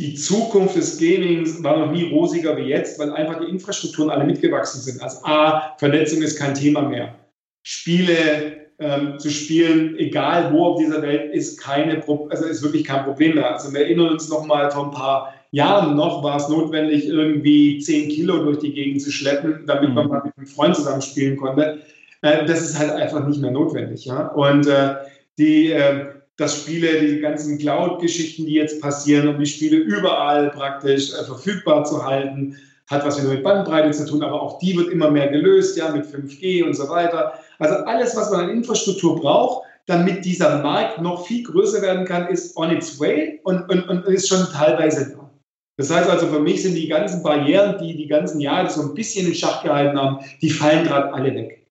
die Zukunft des Gamings war noch nie rosiger wie jetzt, weil einfach die Infrastrukturen alle mitgewachsen sind. Also A, Vernetzung ist kein Thema mehr. Spiele ähm, zu spielen, egal wo auf dieser Welt, ist keine, also ist wirklich kein Problem mehr. Also wir erinnern uns noch mal vor ein paar Jahren noch war es notwendig, irgendwie 10 Kilo durch die Gegend zu schleppen, damit man mhm. mal mit einem Freund zusammen spielen konnte. Äh, das ist halt einfach nicht mehr notwendig. Ja? Und äh, die, äh, dass Spiele, die ganzen Cloud-Geschichten, die jetzt passieren, um die Spiele überall praktisch äh, verfügbar zu halten, hat was mit Bandbreite zu tun, aber auch die wird immer mehr gelöst, ja, mit 5G und so weiter. Also alles, was man an Infrastruktur braucht, damit dieser Markt noch viel größer werden kann, ist on its way und, und, und ist schon teilweise da. Das heißt also, für mich sind die ganzen Barrieren, die die ganzen Jahre so ein bisschen in Schach gehalten haben, die fallen gerade alle weg.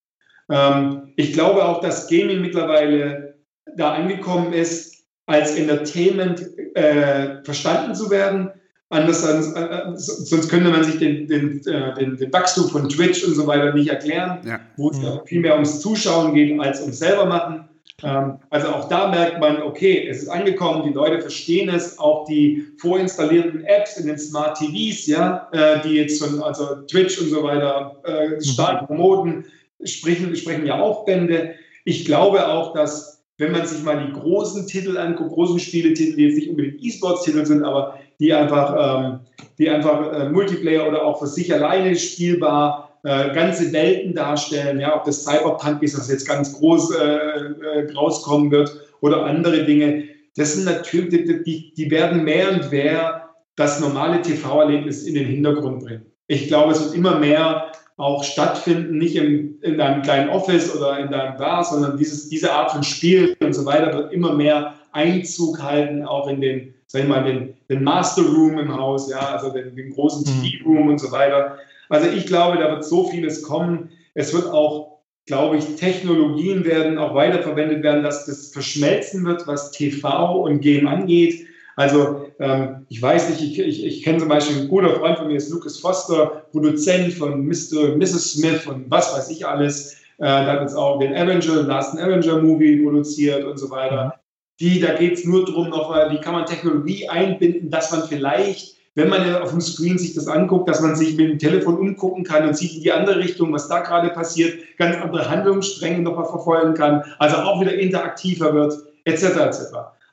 Ähm, ich glaube auch, dass Gaming mittlerweile da angekommen ist, als Entertainment äh, verstanden zu werden. Anders, äh, äh sonst könnte man sich den, den, äh, den, den, Wachstum von Twitch und so weiter nicht erklären, ja. wo es mhm. viel mehr ums Zuschauen geht als ums selber machen. Ähm, also auch da merkt man, okay, es ist angekommen, die Leute verstehen es, auch die vorinstallierten Apps in den Smart TVs, ja, äh, die jetzt von also Twitch und so weiter äh, mhm. stark promoten, sprechen, sprechen ja auch Bände. Ich glaube auch, dass wenn man sich mal die großen Titel anguckt, großen Spieletitel, die jetzt nicht unbedingt E-Sports-Titel sind, aber die einfach, ähm, die einfach äh, Multiplayer oder auch für sich alleine spielbar äh, ganze Welten darstellen, ja, ob das Cyberpunk ist, was jetzt ganz groß äh, äh, rauskommen wird, oder andere Dinge. Das sind natürlich, die, die werden mehr und mehr das normale TV-Erlebnis in den Hintergrund bringen. Ich glaube, es wird immer mehr auch stattfinden, nicht im, in deinem kleinen Office oder in deinem Bar, sondern dieses, diese Art von Spiel und so weiter wird immer mehr Einzug halten, auch in den, sag ich mal, den, den Master Room im Haus, ja, also den, den großen mhm. TV-Room und so weiter. Also ich glaube, da wird so vieles kommen. Es wird auch, glaube ich, Technologien werden auch weiterverwendet werden, dass das verschmelzen wird, was TV und Game angeht. Also ähm, ich weiß nicht, ich, ich, ich kenne zum Beispiel ein guter Freund von mir, ist Lucas Foster, Produzent von Mr. Mrs. Smith und was weiß ich alles. Äh, da hat jetzt auch den Avenger, den Last Avenger Movie produziert und so weiter. Die, da geht es nur darum, wie kann man Technologie einbinden, dass man vielleicht wenn man ja auf dem Screen sich das anguckt, dass man sich mit dem Telefon umgucken kann und sieht in die andere Richtung, was da gerade passiert, ganz andere Handlungsstränge nochmal verfolgen kann, also auch wieder interaktiver wird, etc. etc.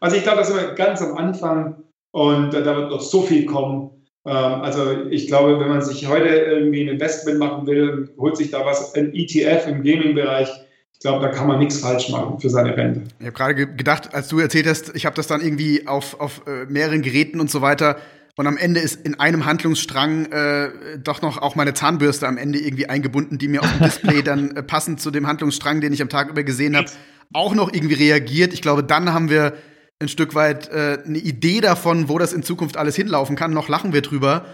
Also ich glaube, das sind wir ganz am Anfang und da wird noch so viel kommen. Ähm, also ich glaube, wenn man sich heute irgendwie ein Investment machen will, holt sich da was, ein ETF im Gaming-Bereich, ich glaube, da kann man nichts falsch machen für seine Rente. Ich habe gerade gedacht, als du erzählt hast, ich habe das dann irgendwie auf, auf äh, mehreren Geräten und so weiter und am Ende ist in einem Handlungsstrang äh, doch noch auch meine Zahnbürste am Ende irgendwie eingebunden, die mir auf dem Display dann äh, passend zu dem Handlungsstrang, den ich am Tag über gesehen habe, auch noch irgendwie reagiert. Ich glaube, dann haben wir ein Stück weit äh, eine Idee davon, wo das in Zukunft alles hinlaufen kann. Noch lachen wir drüber.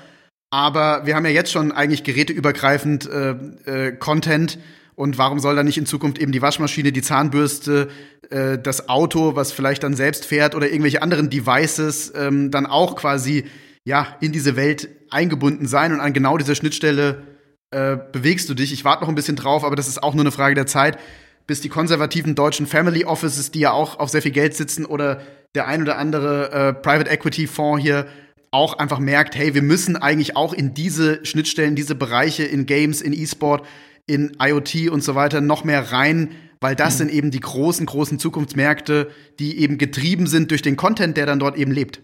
Aber wir haben ja jetzt schon eigentlich geräteübergreifend äh, äh, Content. Und warum soll da nicht in Zukunft eben die Waschmaschine, die Zahnbürste, äh, das Auto, was vielleicht dann selbst fährt oder irgendwelche anderen Devices ähm, dann auch quasi ja in diese Welt eingebunden sein und an genau dieser Schnittstelle äh, bewegst du dich. Ich warte noch ein bisschen drauf, aber das ist auch nur eine Frage der Zeit, bis die konservativen deutschen Family Offices, die ja auch auf sehr viel Geld sitzen, oder der ein oder andere äh, Private Equity Fonds hier auch einfach merkt, hey, wir müssen eigentlich auch in diese Schnittstellen, diese Bereiche in Games, in E-Sport, in IoT und so weiter noch mehr rein, weil das mhm. sind eben die großen, großen Zukunftsmärkte, die eben getrieben sind durch den Content, der dann dort eben lebt.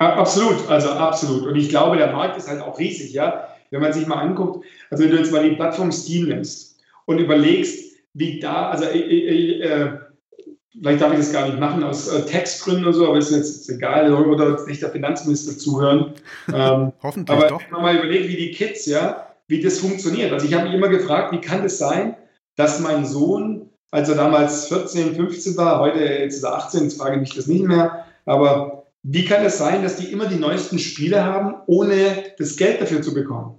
Absolut, also absolut. Und ich glaube, der Markt ist halt auch riesig, ja. Wenn man sich mal anguckt, also wenn du jetzt mal die Plattform Steam nimmst und überlegst, wie da, also äh, äh, äh, vielleicht darf ich das gar nicht machen aus äh, Textgründen oder so, aber ist jetzt ist egal, oder jetzt nicht der Finanzminister zuhören. Ähm, Hoffentlich aber doch. Wenn man mal überlegt, wie die Kids, ja, wie das funktioniert. Also ich habe mich immer gefragt, wie kann es das sein, dass mein Sohn, als er damals 14, 15 war, heute jetzt ist er 18, jetzt frage ich mich das nicht mehr, aber wie kann es sein, dass die immer die neuesten Spiele haben, ohne das Geld dafür zu bekommen?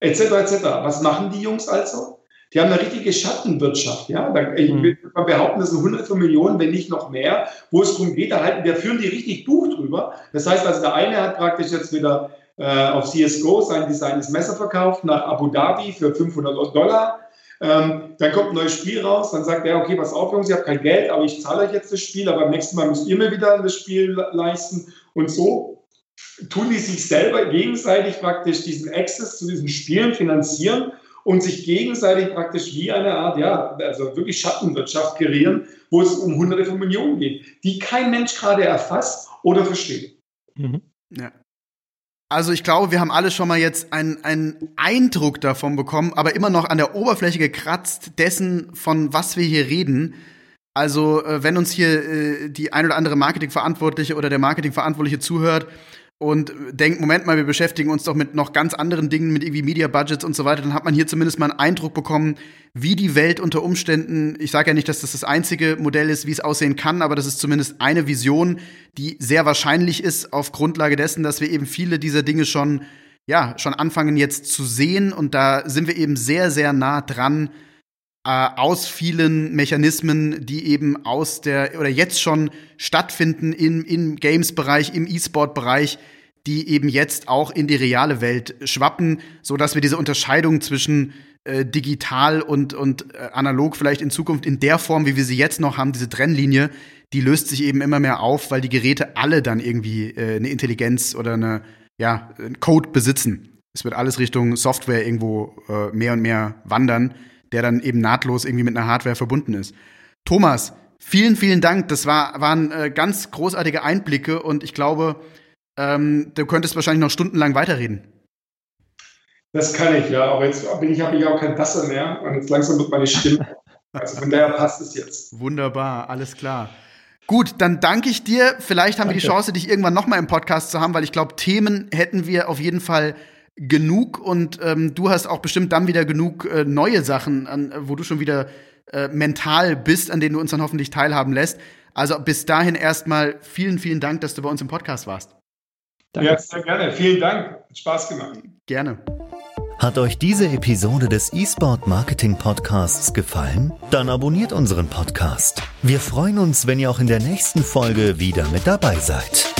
Etc. etc. Was machen die Jungs also? Die haben eine richtige Schattenwirtschaft. Ja? Ich mhm. will mal behaupten, das sind hunderte von Millionen, wenn nicht noch mehr, wo es darum geht, da, halten, da führen die richtig Buch drüber. Das heißt also, der eine hat praktisch jetzt wieder äh, auf CSGO sein designtes Messer verkauft nach Abu Dhabi für 500 Dollar. Ähm, dann kommt ein neues Spiel raus, dann sagt er, okay, pass auf, Jungs, ihr habt kein Geld, aber ich zahle euch jetzt das Spiel, aber beim nächsten Mal müsst ihr mir wieder das Spiel leisten. Und so tun die sich selber gegenseitig praktisch diesen Access zu diesen Spielen finanzieren und sich gegenseitig praktisch wie eine Art, ja, also wirklich Schattenwirtschaft kreieren, wo es um hunderte von Millionen geht, die kein Mensch gerade erfasst oder versteht. Mhm. Ja. Also ich glaube, wir haben alle schon mal jetzt einen, einen Eindruck davon bekommen, aber immer noch an der Oberfläche gekratzt dessen, von was wir hier reden. Also äh, wenn uns hier äh, die ein oder andere Marketingverantwortliche oder der Marketingverantwortliche zuhört und denkt, Moment mal, wir beschäftigen uns doch mit noch ganz anderen Dingen, mit irgendwie Media Budgets und so weiter, dann hat man hier zumindest mal einen Eindruck bekommen, wie die Welt unter Umständen, ich sage ja nicht, dass das das einzige Modell ist, wie es aussehen kann, aber das ist zumindest eine Vision, die sehr wahrscheinlich ist auf Grundlage dessen, dass wir eben viele dieser Dinge schon, ja, schon anfangen jetzt zu sehen. Und da sind wir eben sehr, sehr nah dran, aus vielen Mechanismen, die eben aus der oder jetzt schon stattfinden im, im Games-Bereich, im E-Sport-Bereich, die eben jetzt auch in die reale Welt schwappen, so dass wir diese Unterscheidung zwischen äh, digital und, und äh, analog vielleicht in Zukunft in der Form, wie wir sie jetzt noch haben, diese Trennlinie, die löst sich eben immer mehr auf, weil die Geräte alle dann irgendwie äh, eine Intelligenz oder eine, ja, einen Code besitzen. Es wird alles Richtung Software irgendwo äh, mehr und mehr wandern der dann eben nahtlos irgendwie mit einer Hardware verbunden ist. Thomas, vielen, vielen Dank. Das war, waren äh, ganz großartige Einblicke und ich glaube, ähm, du könntest wahrscheinlich noch stundenlang weiterreden. Das kann ich, ja. Aber jetzt bin ich, habe ich auch kein Wasser mehr und jetzt langsam wird meine Stimme. Also von daher passt es jetzt. Wunderbar, alles klar. Gut, dann danke ich dir. Vielleicht haben danke. wir die Chance, dich irgendwann noch mal im Podcast zu haben, weil ich glaube, Themen hätten wir auf jeden Fall genug und ähm, du hast auch bestimmt dann wieder genug äh, neue Sachen, an, wo du schon wieder äh, mental bist, an denen du uns dann hoffentlich teilhaben lässt. Also bis dahin erstmal vielen, vielen Dank, dass du bei uns im Podcast warst. Danke. Ja, sehr gerne. Vielen Dank. Hat Spaß gemacht. Gerne. Hat euch diese Episode des eSport Marketing Podcasts gefallen? Dann abonniert unseren Podcast. Wir freuen uns, wenn ihr auch in der nächsten Folge wieder mit dabei seid.